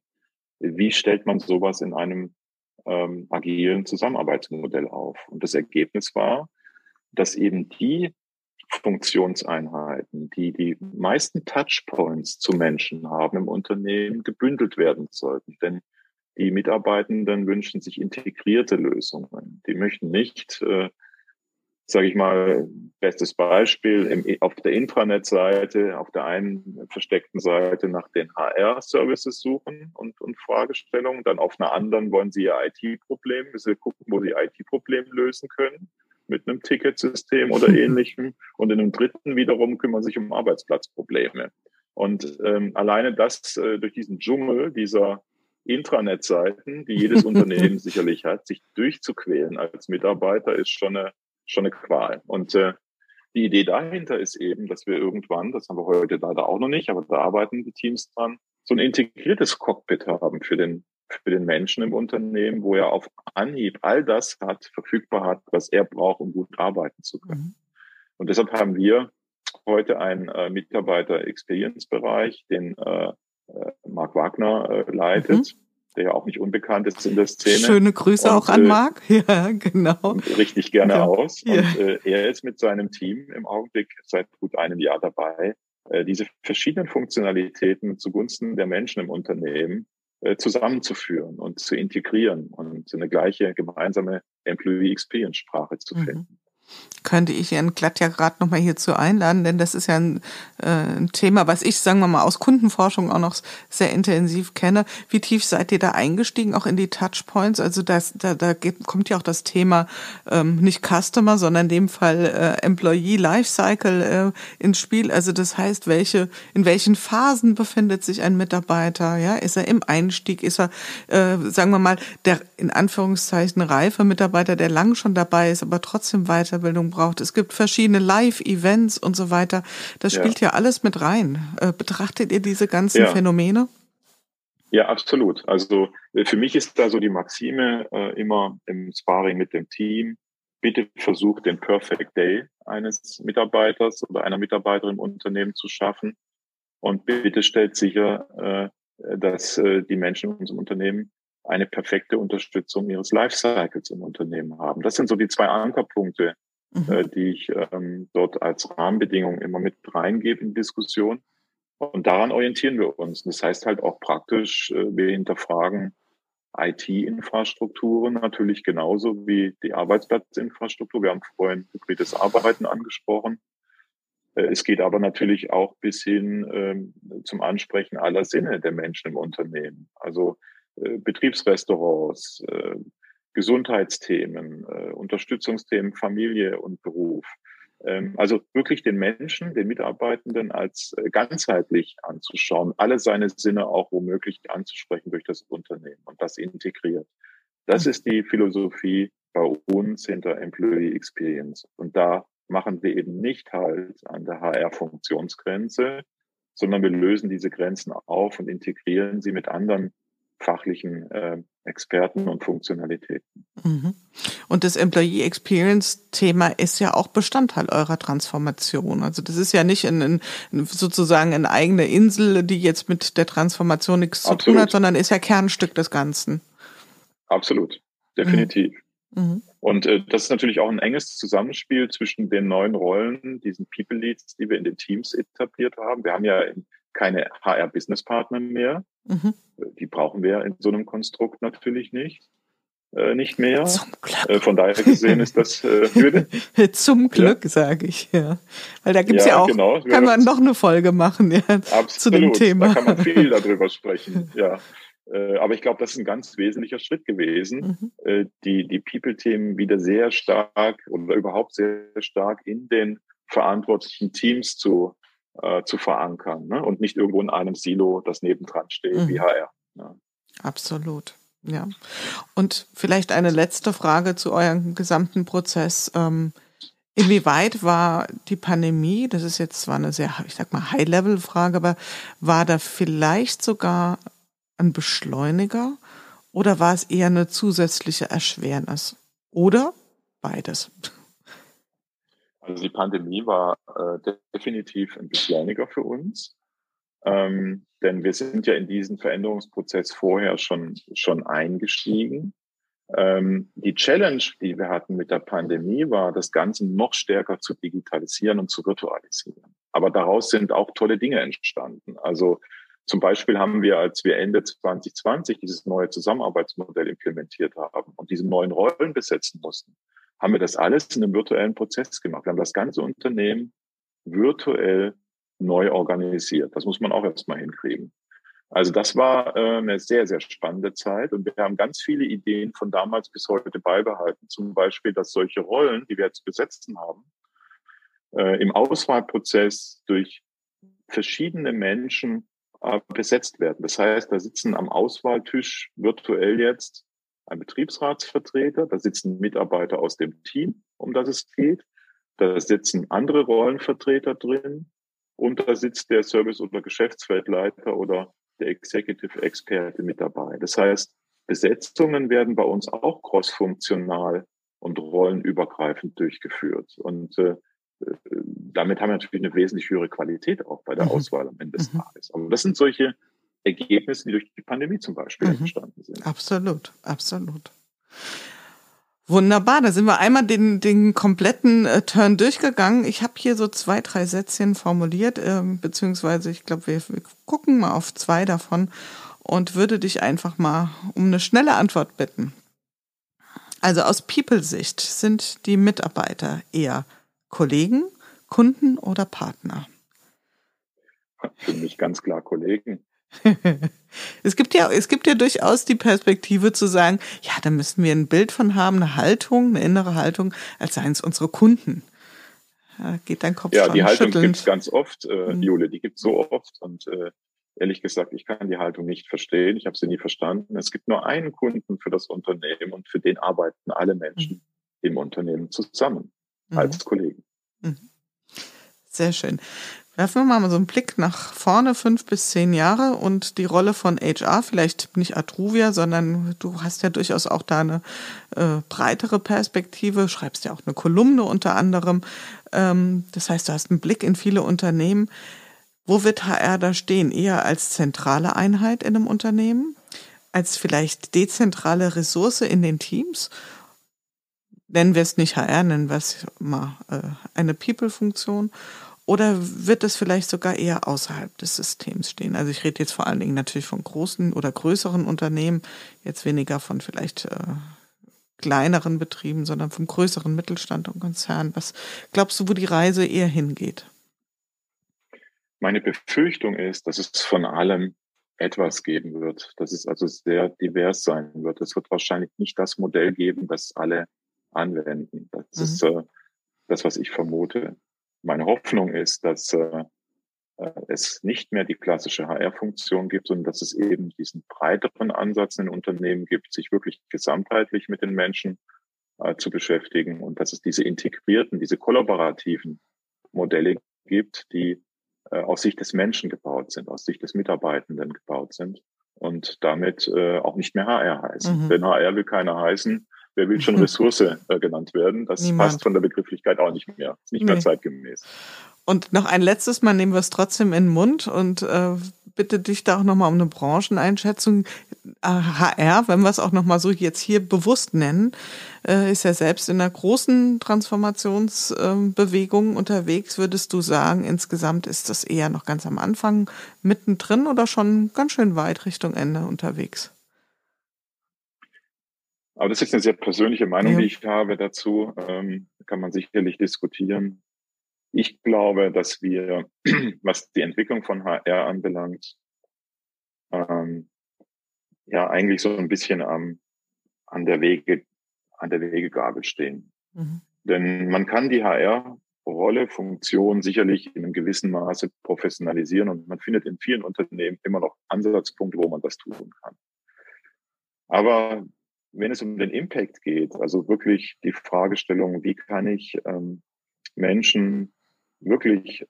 Wie stellt man sowas in einem ähm, agilen Zusammenarbeitsmodell auf? Und das Ergebnis war, dass eben die Funktionseinheiten, die die meisten Touchpoints zu Menschen haben im Unternehmen, gebündelt werden sollten. Denn die Mitarbeitenden wünschen sich integrierte Lösungen. Die möchten nicht, äh, sage ich mal, bestes Beispiel, im, auf der Intranet-Seite, auf der einen versteckten Seite nach den HR-Services suchen und, und Fragestellungen. Dann auf einer anderen wollen sie ihr IT-Problem, sie gucken, wo sie IT-Problem lösen können mit einem Ticketsystem oder ähnlichem. Und in einem dritten wiederum kümmern sich um Arbeitsplatzprobleme. Und ähm, alleine das äh, durch diesen Dschungel dieser Intranet-Seiten, die jedes Unternehmen sicherlich hat, sich durchzuquälen als Mitarbeiter, ist schon eine, schon eine Qual. Und äh, die Idee dahinter ist eben, dass wir irgendwann, das haben wir heute leider auch noch nicht, aber da arbeiten die Teams dran, so ein integriertes Cockpit haben für den für den Menschen im Unternehmen, wo er auf Anhieb all das hat, verfügbar hat, was er braucht, um gut arbeiten zu können. Mhm. Und deshalb haben wir heute einen äh, Mitarbeiter-Experience-Bereich, den äh, äh, Marc Wagner äh, leitet. Mhm der ja auch nicht unbekannt ist in der Szene. Schöne Grüße und, auch an äh, Marc. Ja, genau. Richtig gerne ja. aus. Und ja. äh, er ist mit seinem Team im Augenblick seit gut einem Jahr dabei, äh, diese verschiedenen Funktionalitäten zugunsten der Menschen im Unternehmen zusammenzuführen und zu integrieren und eine gleiche gemeinsame Employee Experience Sprache zu mhm. finden. Könnte ich Ihren Glatt ja gerade nochmal hierzu einladen, denn das ist ja ein, äh, ein, Thema, was ich, sagen wir mal, aus Kundenforschung auch noch sehr intensiv kenne. Wie tief seid ihr da eingestiegen, auch in die Touchpoints? Also das, da, da kommt ja auch das Thema ähm, nicht Customer, sondern in dem Fall äh, Employee Lifecycle äh, ins Spiel. Also das heißt, welche, in welchen Phasen befindet sich ein Mitarbeiter? Ja, ist er im Einstieg? Ist er, äh, sagen wir mal, der in Anführungszeichen reife Mitarbeiter, der lang schon dabei ist, aber trotzdem weiter Weiterbildung braucht. Es gibt verschiedene Live-Events und so weiter. Das spielt ja, ja alles mit rein. Äh, betrachtet ihr diese ganzen ja. Phänomene? Ja, absolut. Also äh, für mich ist da so die Maxime äh, immer im Sparring mit dem Team, bitte versucht den Perfect Day eines Mitarbeiters oder einer Mitarbeiterin im Unternehmen zu schaffen und bitte stellt sicher, äh, dass äh, die Menschen in unserem Unternehmen eine perfekte Unterstützung ihres Lifecycles im Unternehmen haben. Das sind so die zwei Ankerpunkte, mhm. äh, die ich ähm, dort als Rahmenbedingung immer mit reingebe in Diskussion. Und daran orientieren wir uns. Das heißt halt auch praktisch, äh, wir hinterfragen IT-Infrastrukturen natürlich genauso wie die Arbeitsplatzinfrastruktur. Wir haben vorhin hybrides Arbeiten angesprochen. Äh, es geht aber natürlich auch bis hin ähm, zum Ansprechen aller Sinne der Menschen im Unternehmen. Also äh, Betriebsrestaurants, äh, Gesundheitsthemen, äh, Unterstützungsthemen Familie und Beruf. Ähm, also wirklich den Menschen, den Mitarbeitenden als äh, ganzheitlich anzuschauen, alle seine Sinne auch womöglich anzusprechen durch das Unternehmen und das integriert. Das ist die Philosophie bei uns hinter Employee Experience. Und da machen wir eben nicht halt an der HR-Funktionsgrenze, sondern wir lösen diese Grenzen auf und integrieren sie mit anderen fachlichen äh, Experten und Funktionalitäten. Mhm. Und das Employee Experience Thema ist ja auch Bestandteil eurer Transformation. Also das ist ja nicht in, in, sozusagen eine eigene Insel, die jetzt mit der Transformation nichts Absolut. zu tun hat, sondern ist ja Kernstück des Ganzen. Absolut, definitiv. Mhm. mhm. Und äh, das ist natürlich auch ein enges Zusammenspiel zwischen den neuen Rollen, diesen People Leads, die wir in den Teams etabliert haben. Wir haben ja keine HR-Business-Partner mehr. Mhm. Brauchen wir in so einem Konstrukt natürlich nicht. Äh, nicht mehr. Zum Glück. Äh, von daher gesehen ist das äh. Zum Glück, ja. sage ich, ja. Weil da gibt's ja, ja auch, genau, kann man noch eine Folge machen, ja, absolut, zu dem Thema. Da kann man viel darüber sprechen, ja. Äh, aber ich glaube, das ist ein ganz wesentlicher Schritt gewesen, mhm. Äh, die, die People-Themen wieder sehr stark oder überhaupt sehr stark in den verantwortlichen Teams zu, äh, zu verankern ne? und nicht irgendwo in einem Silo, das nebendran steht, mhm. wie HR. Ja. Absolut. Ja. Und vielleicht eine letzte Frage zu eurem gesamten Prozess. Ähm, inwieweit war die Pandemie, das ist jetzt zwar eine sehr, ich sag mal, High-Level-Frage, aber war da vielleicht sogar ein Beschleuniger oder war es eher eine zusätzliche Erschwernis? Oder beides? Also die Pandemie war äh, definitiv ein Beschleuniger für uns, ähm, denn wir sind ja in diesen Veränderungsprozess vorher schon, schon eingestiegen. Ähm, die Challenge, die wir hatten mit der Pandemie, war, das Ganze noch stärker zu digitalisieren und zu virtualisieren. Aber daraus sind auch tolle Dinge entstanden. Also zum Beispiel haben wir, als wir Ende 2020 dieses neue Zusammenarbeitsmodell implementiert haben und diese neuen Rollen besetzen mussten, haben wir das alles in einem virtuellen Prozess gemacht. Wir haben das ganze Unternehmen virtuell neu organisiert. Das muss man auch erstmal hinkriegen. Also das war äh, eine sehr, sehr spannende Zeit und wir haben ganz viele Ideen von damals bis heute beibehalten. Zum Beispiel, dass solche Rollen, die wir jetzt besetzen haben, äh, im Auswahlprozess durch verschiedene Menschen äh, besetzt werden. Das heißt, da sitzen am Auswahltisch virtuell jetzt ein Betriebsratsvertreter, da sitzen Mitarbeiter aus dem Team, um das es geht, da sitzen andere Rollenvertreter drin und da sitzt der Service- oder Geschäftsfeldleiter oder der Executive Experte mit dabei. Das heißt, Besetzungen werden bei uns auch crossfunktional und rollenübergreifend durchgeführt. Und äh, damit haben wir natürlich eine wesentlich höhere Qualität auch bei der mhm. Auswahl am Ende des mhm. Tages. Aber das sind solche Ergebnisse, die durch die Pandemie zum Beispiel mhm. entstanden sind. Absolut, absolut. Wunderbar, da sind wir einmal den, den kompletten äh, Turn durchgegangen. Ich habe hier so zwei, drei Sätzchen formuliert, äh, beziehungsweise ich glaube, wir, wir gucken mal auf zwei davon und würde dich einfach mal um eine schnelle Antwort bitten. Also aus People-Sicht sind die Mitarbeiter eher Kollegen, Kunden oder Partner? Für mich ganz klar Kollegen. es gibt ja, es gibt ja durchaus die Perspektive zu sagen, ja, da müssen wir ein Bild von haben, eine Haltung, eine innere Haltung, als seien es unsere Kunden. Da geht dein Kopf Ja, die Haltung gibt es ganz oft, äh, mhm. Jule, die gibt es so oft und äh, ehrlich gesagt, ich kann die Haltung nicht verstehen. Ich habe sie nie verstanden. Es gibt nur einen Kunden für das Unternehmen und für den arbeiten alle Menschen mhm. im Unternehmen zusammen mhm. als Kollegen. Mhm. Sehr schön. Werfen wir mal so einen Blick nach vorne, fünf bis zehn Jahre und die Rolle von HR, vielleicht nicht Atruvia, sondern du hast ja durchaus auch da eine äh, breitere Perspektive, schreibst ja auch eine Kolumne unter anderem. Ähm, das heißt, du hast einen Blick in viele Unternehmen. Wo wird HR da stehen? Eher als zentrale Einheit in einem Unternehmen? Als vielleicht dezentrale Ressource in den Teams? nennen wir es nicht HR, nennen wir es mal äh, eine People-Funktion? Oder wird es vielleicht sogar eher außerhalb des Systems stehen? Also ich rede jetzt vor allen Dingen natürlich von großen oder größeren Unternehmen, jetzt weniger von vielleicht äh, kleineren Betrieben, sondern vom größeren Mittelstand und Konzern. Was glaubst du, wo die Reise eher hingeht? Meine Befürchtung ist, dass es von allem etwas geben wird, dass es also sehr divers sein wird. Es wird wahrscheinlich nicht das Modell geben, das alle anwenden. Das mhm. ist, äh, das, was ich vermute. Meine Hoffnung ist, dass äh, äh es nicht mehr die klassische HR-Funktion gibt, sondern dass es eben diesen breiteren Ansatz in Unternehmen gibt, sich wirklich gesamtheitlich mit den Menschen äh, zu beschäftigen und dass es diese integrierten, diese kollaborativen Modelle gibt, die äh, aus Sicht des Menschen gebaut sind, aus Sicht des Mitarbeitenden gebaut sind und damit äh, auch nicht mehr HR heißen. Mhm. Denn HR will keiner heißen. Wer will schon Ressource äh, genannt werden? Das Niemand. passt von der Begrifflichkeit auch nicht mehr. Ist nicht nee. mehr zeitgemäß. Und noch ein letztes Mal nehmen wir es trotzdem in den Mund und äh, bitte dich da auch nochmal um eine Brancheneinschätzung. HR, wenn wir es auch nochmal so jetzt hier bewusst nennen, äh, ist ja selbst in einer großen Transformationsbewegung unterwegs. Würdest du sagen, insgesamt ist das eher noch ganz am Anfang mittendrin oder schon ganz schön weit Richtung Ende unterwegs? Aber das ist eine sehr persönliche Meinung, ja. die ich habe dazu. Ähm, kann man sicherlich diskutieren. Ich glaube, dass wir, was die Entwicklung von HR anbelangt, ähm, ja eigentlich so ein bisschen am, an der Wege, an der Wegegabel stehen. Mhm. Denn man kann die HR-Rolle, Funktion sicherlich in einem gewissen Maße professionalisieren und man findet in vielen Unternehmen immer noch Ansatzpunkte, wo man das tun kann. Aber wenn es um den Impact geht, also wirklich die Fragestellung, wie kann ich ähm, Menschen wirklich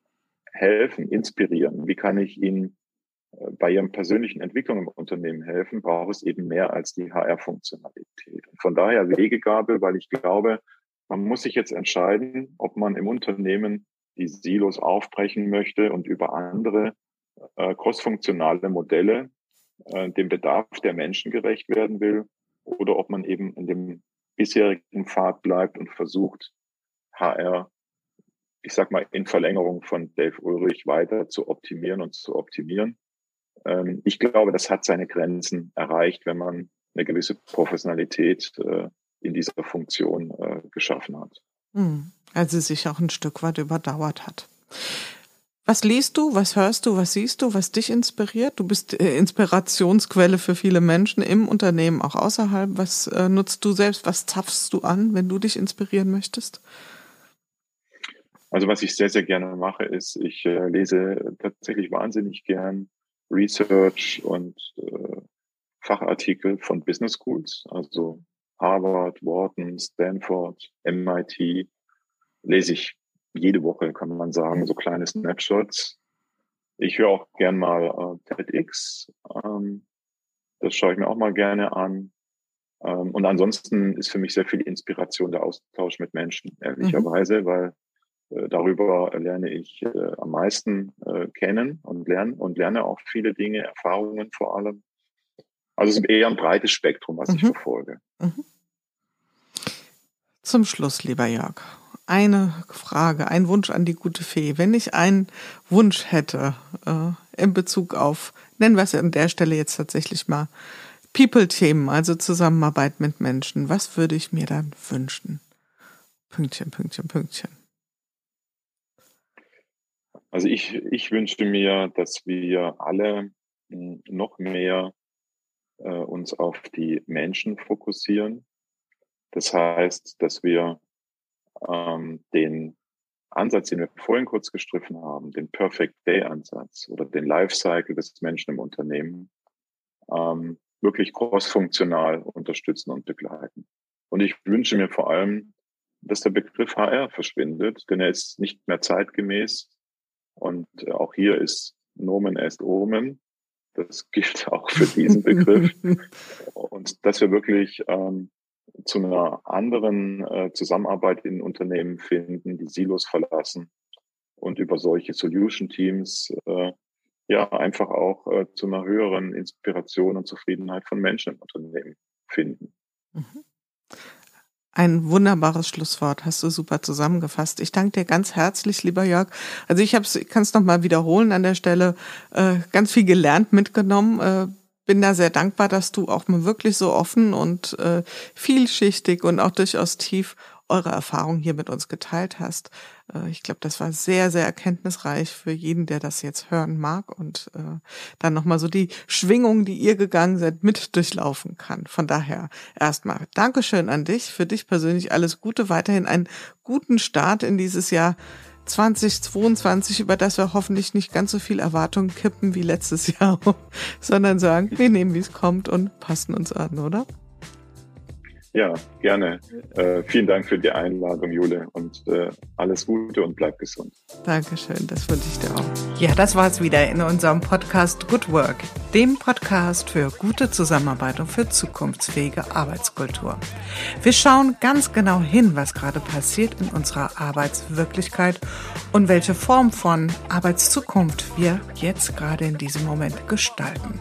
helfen, inspirieren? Wie kann ich ihnen äh, bei ihren persönlichen Entwicklungen im Unternehmen helfen, braucht es eben mehr als die HR-Funktionalität. Von daher Wegegabe, weil ich glaube, man muss sich jetzt entscheiden, ob man im Unternehmen die Silos aufbrechen möchte und über andere äh, crossfunktionale Modelle äh, dem Bedarf der Menschen gerecht werden will oder ob man eben in dem bisherigen Pfad bleibt und versucht, HR ich sag mal, in Verlängerung von Dave Ulrich weiter zu optimieren und zu optimieren. Ähm, ich glaube, das hat seine Grenzen erreicht, wenn man eine gewisse Professionalität äh, in dieser Funktion äh, geschaffen hat. Hm. Also sich auch ein Stück weit überdauert hat. Was liest du, was hörst du, was siehst du, was dich inspiriert? Du bist äh, Inspirationsquelle für viele Menschen im Unternehmen, auch außerhalb. Was äh, nutzt du selbst? Was zapfst du an, wenn du dich inspirieren möchtest? Also was ich sehr, sehr gerne mache, ist, ich äh, lese tatsächlich wahnsinnig gern Research und äh, Fachartikel von Business Schools, also Harvard, Wharton, Stanford, MIT, lese ich jede Woche, kann man sagen, so kleine Snapshots. Ich höre auch gern mal äh, TEDx, ähm, das schaue ich mir auch mal gerne an. Ähm, und ansonsten ist für mich sehr viel Inspiration der Austausch mit Menschen, ehrlicherweise, mhm. weil äh, darüber lerne ich äh, am meisten äh, kennen und lerne und lerne auch viele Dinge, Erfahrungen vor allem. Also es ist eher ein breites Spektrum, was mhm. ich verfolge. Mhm. Zum Schluss, lieber Jörg, eine Frage, ein Wunsch an die gute Fee. Wenn ich einen Wunsch hätte äh, in Bezug auf, nennen wir es an der Stelle jetzt tatsächlich mal People-Themen, also Zusammenarbeit mit Menschen, was würde ich mir dann wünschen? Pünktchen, Pünktchen, Pünktchen. Also ich, ich wünschte mir, dass wir alle hm, noch mehr äh, uns auf die Menschen fokussieren. Das heißt, dass wir ähm, den Ansatz, den wir vorhin kurz gestriffen haben, den Perfect Day Ansatz oder den Lifecycle des Menschen im Unternehmen, ähm, wirklich crossfunktional unterstützen und begleiten. Und ich wünsche mir vor allem, dass der Begriff HR verschwindet, denn er ist nicht mehr zeitgemäß. Und auch hier ist Nomen est Omen. Das gilt auch für diesen Begriff. Und dass wir wirklich ähm, zu einer anderen äh, Zusammenarbeit in Unternehmen finden, die Silos verlassen und über solche Solution Teams äh, ja einfach auch äh, zu einer höheren Inspiration und Zufriedenheit von Menschen im Unternehmen finden. Mhm. Ein wunderbares Schlusswort, hast du super zusammengefasst. Ich danke dir ganz herzlich, lieber Jörg. Also ich, ich kann es nochmal wiederholen an der Stelle, äh, ganz viel gelernt mitgenommen. Bin da sehr dankbar, dass du auch mal wirklich so offen und äh, vielschichtig und auch durchaus tief eure Erfahrungen hier mit uns geteilt hast. Äh, ich glaube, das war sehr, sehr erkenntnisreich für jeden, der das jetzt hören mag und äh, dann nochmal so die Schwingungen, die ihr gegangen seid, mit durchlaufen kann. Von daher erstmal Dankeschön an dich. Für dich persönlich alles Gute, weiterhin einen guten Start in dieses Jahr. 2022, über das wir hoffentlich nicht ganz so viel Erwartungen kippen wie letztes Jahr, sondern sagen, wir nehmen, wie es kommt und passen uns an, oder? Ja, gerne. Äh, vielen Dank für die Einladung, Jule, und äh, alles Gute und bleib gesund. Dankeschön, das wünsche ich dir auch. Ja, das war's wieder in unserem Podcast Good Work, dem Podcast für gute Zusammenarbeit und für zukunftsfähige Arbeitskultur. Wir schauen ganz genau hin, was gerade passiert in unserer Arbeitswirklichkeit und welche Form von Arbeitszukunft wir jetzt gerade in diesem Moment gestalten.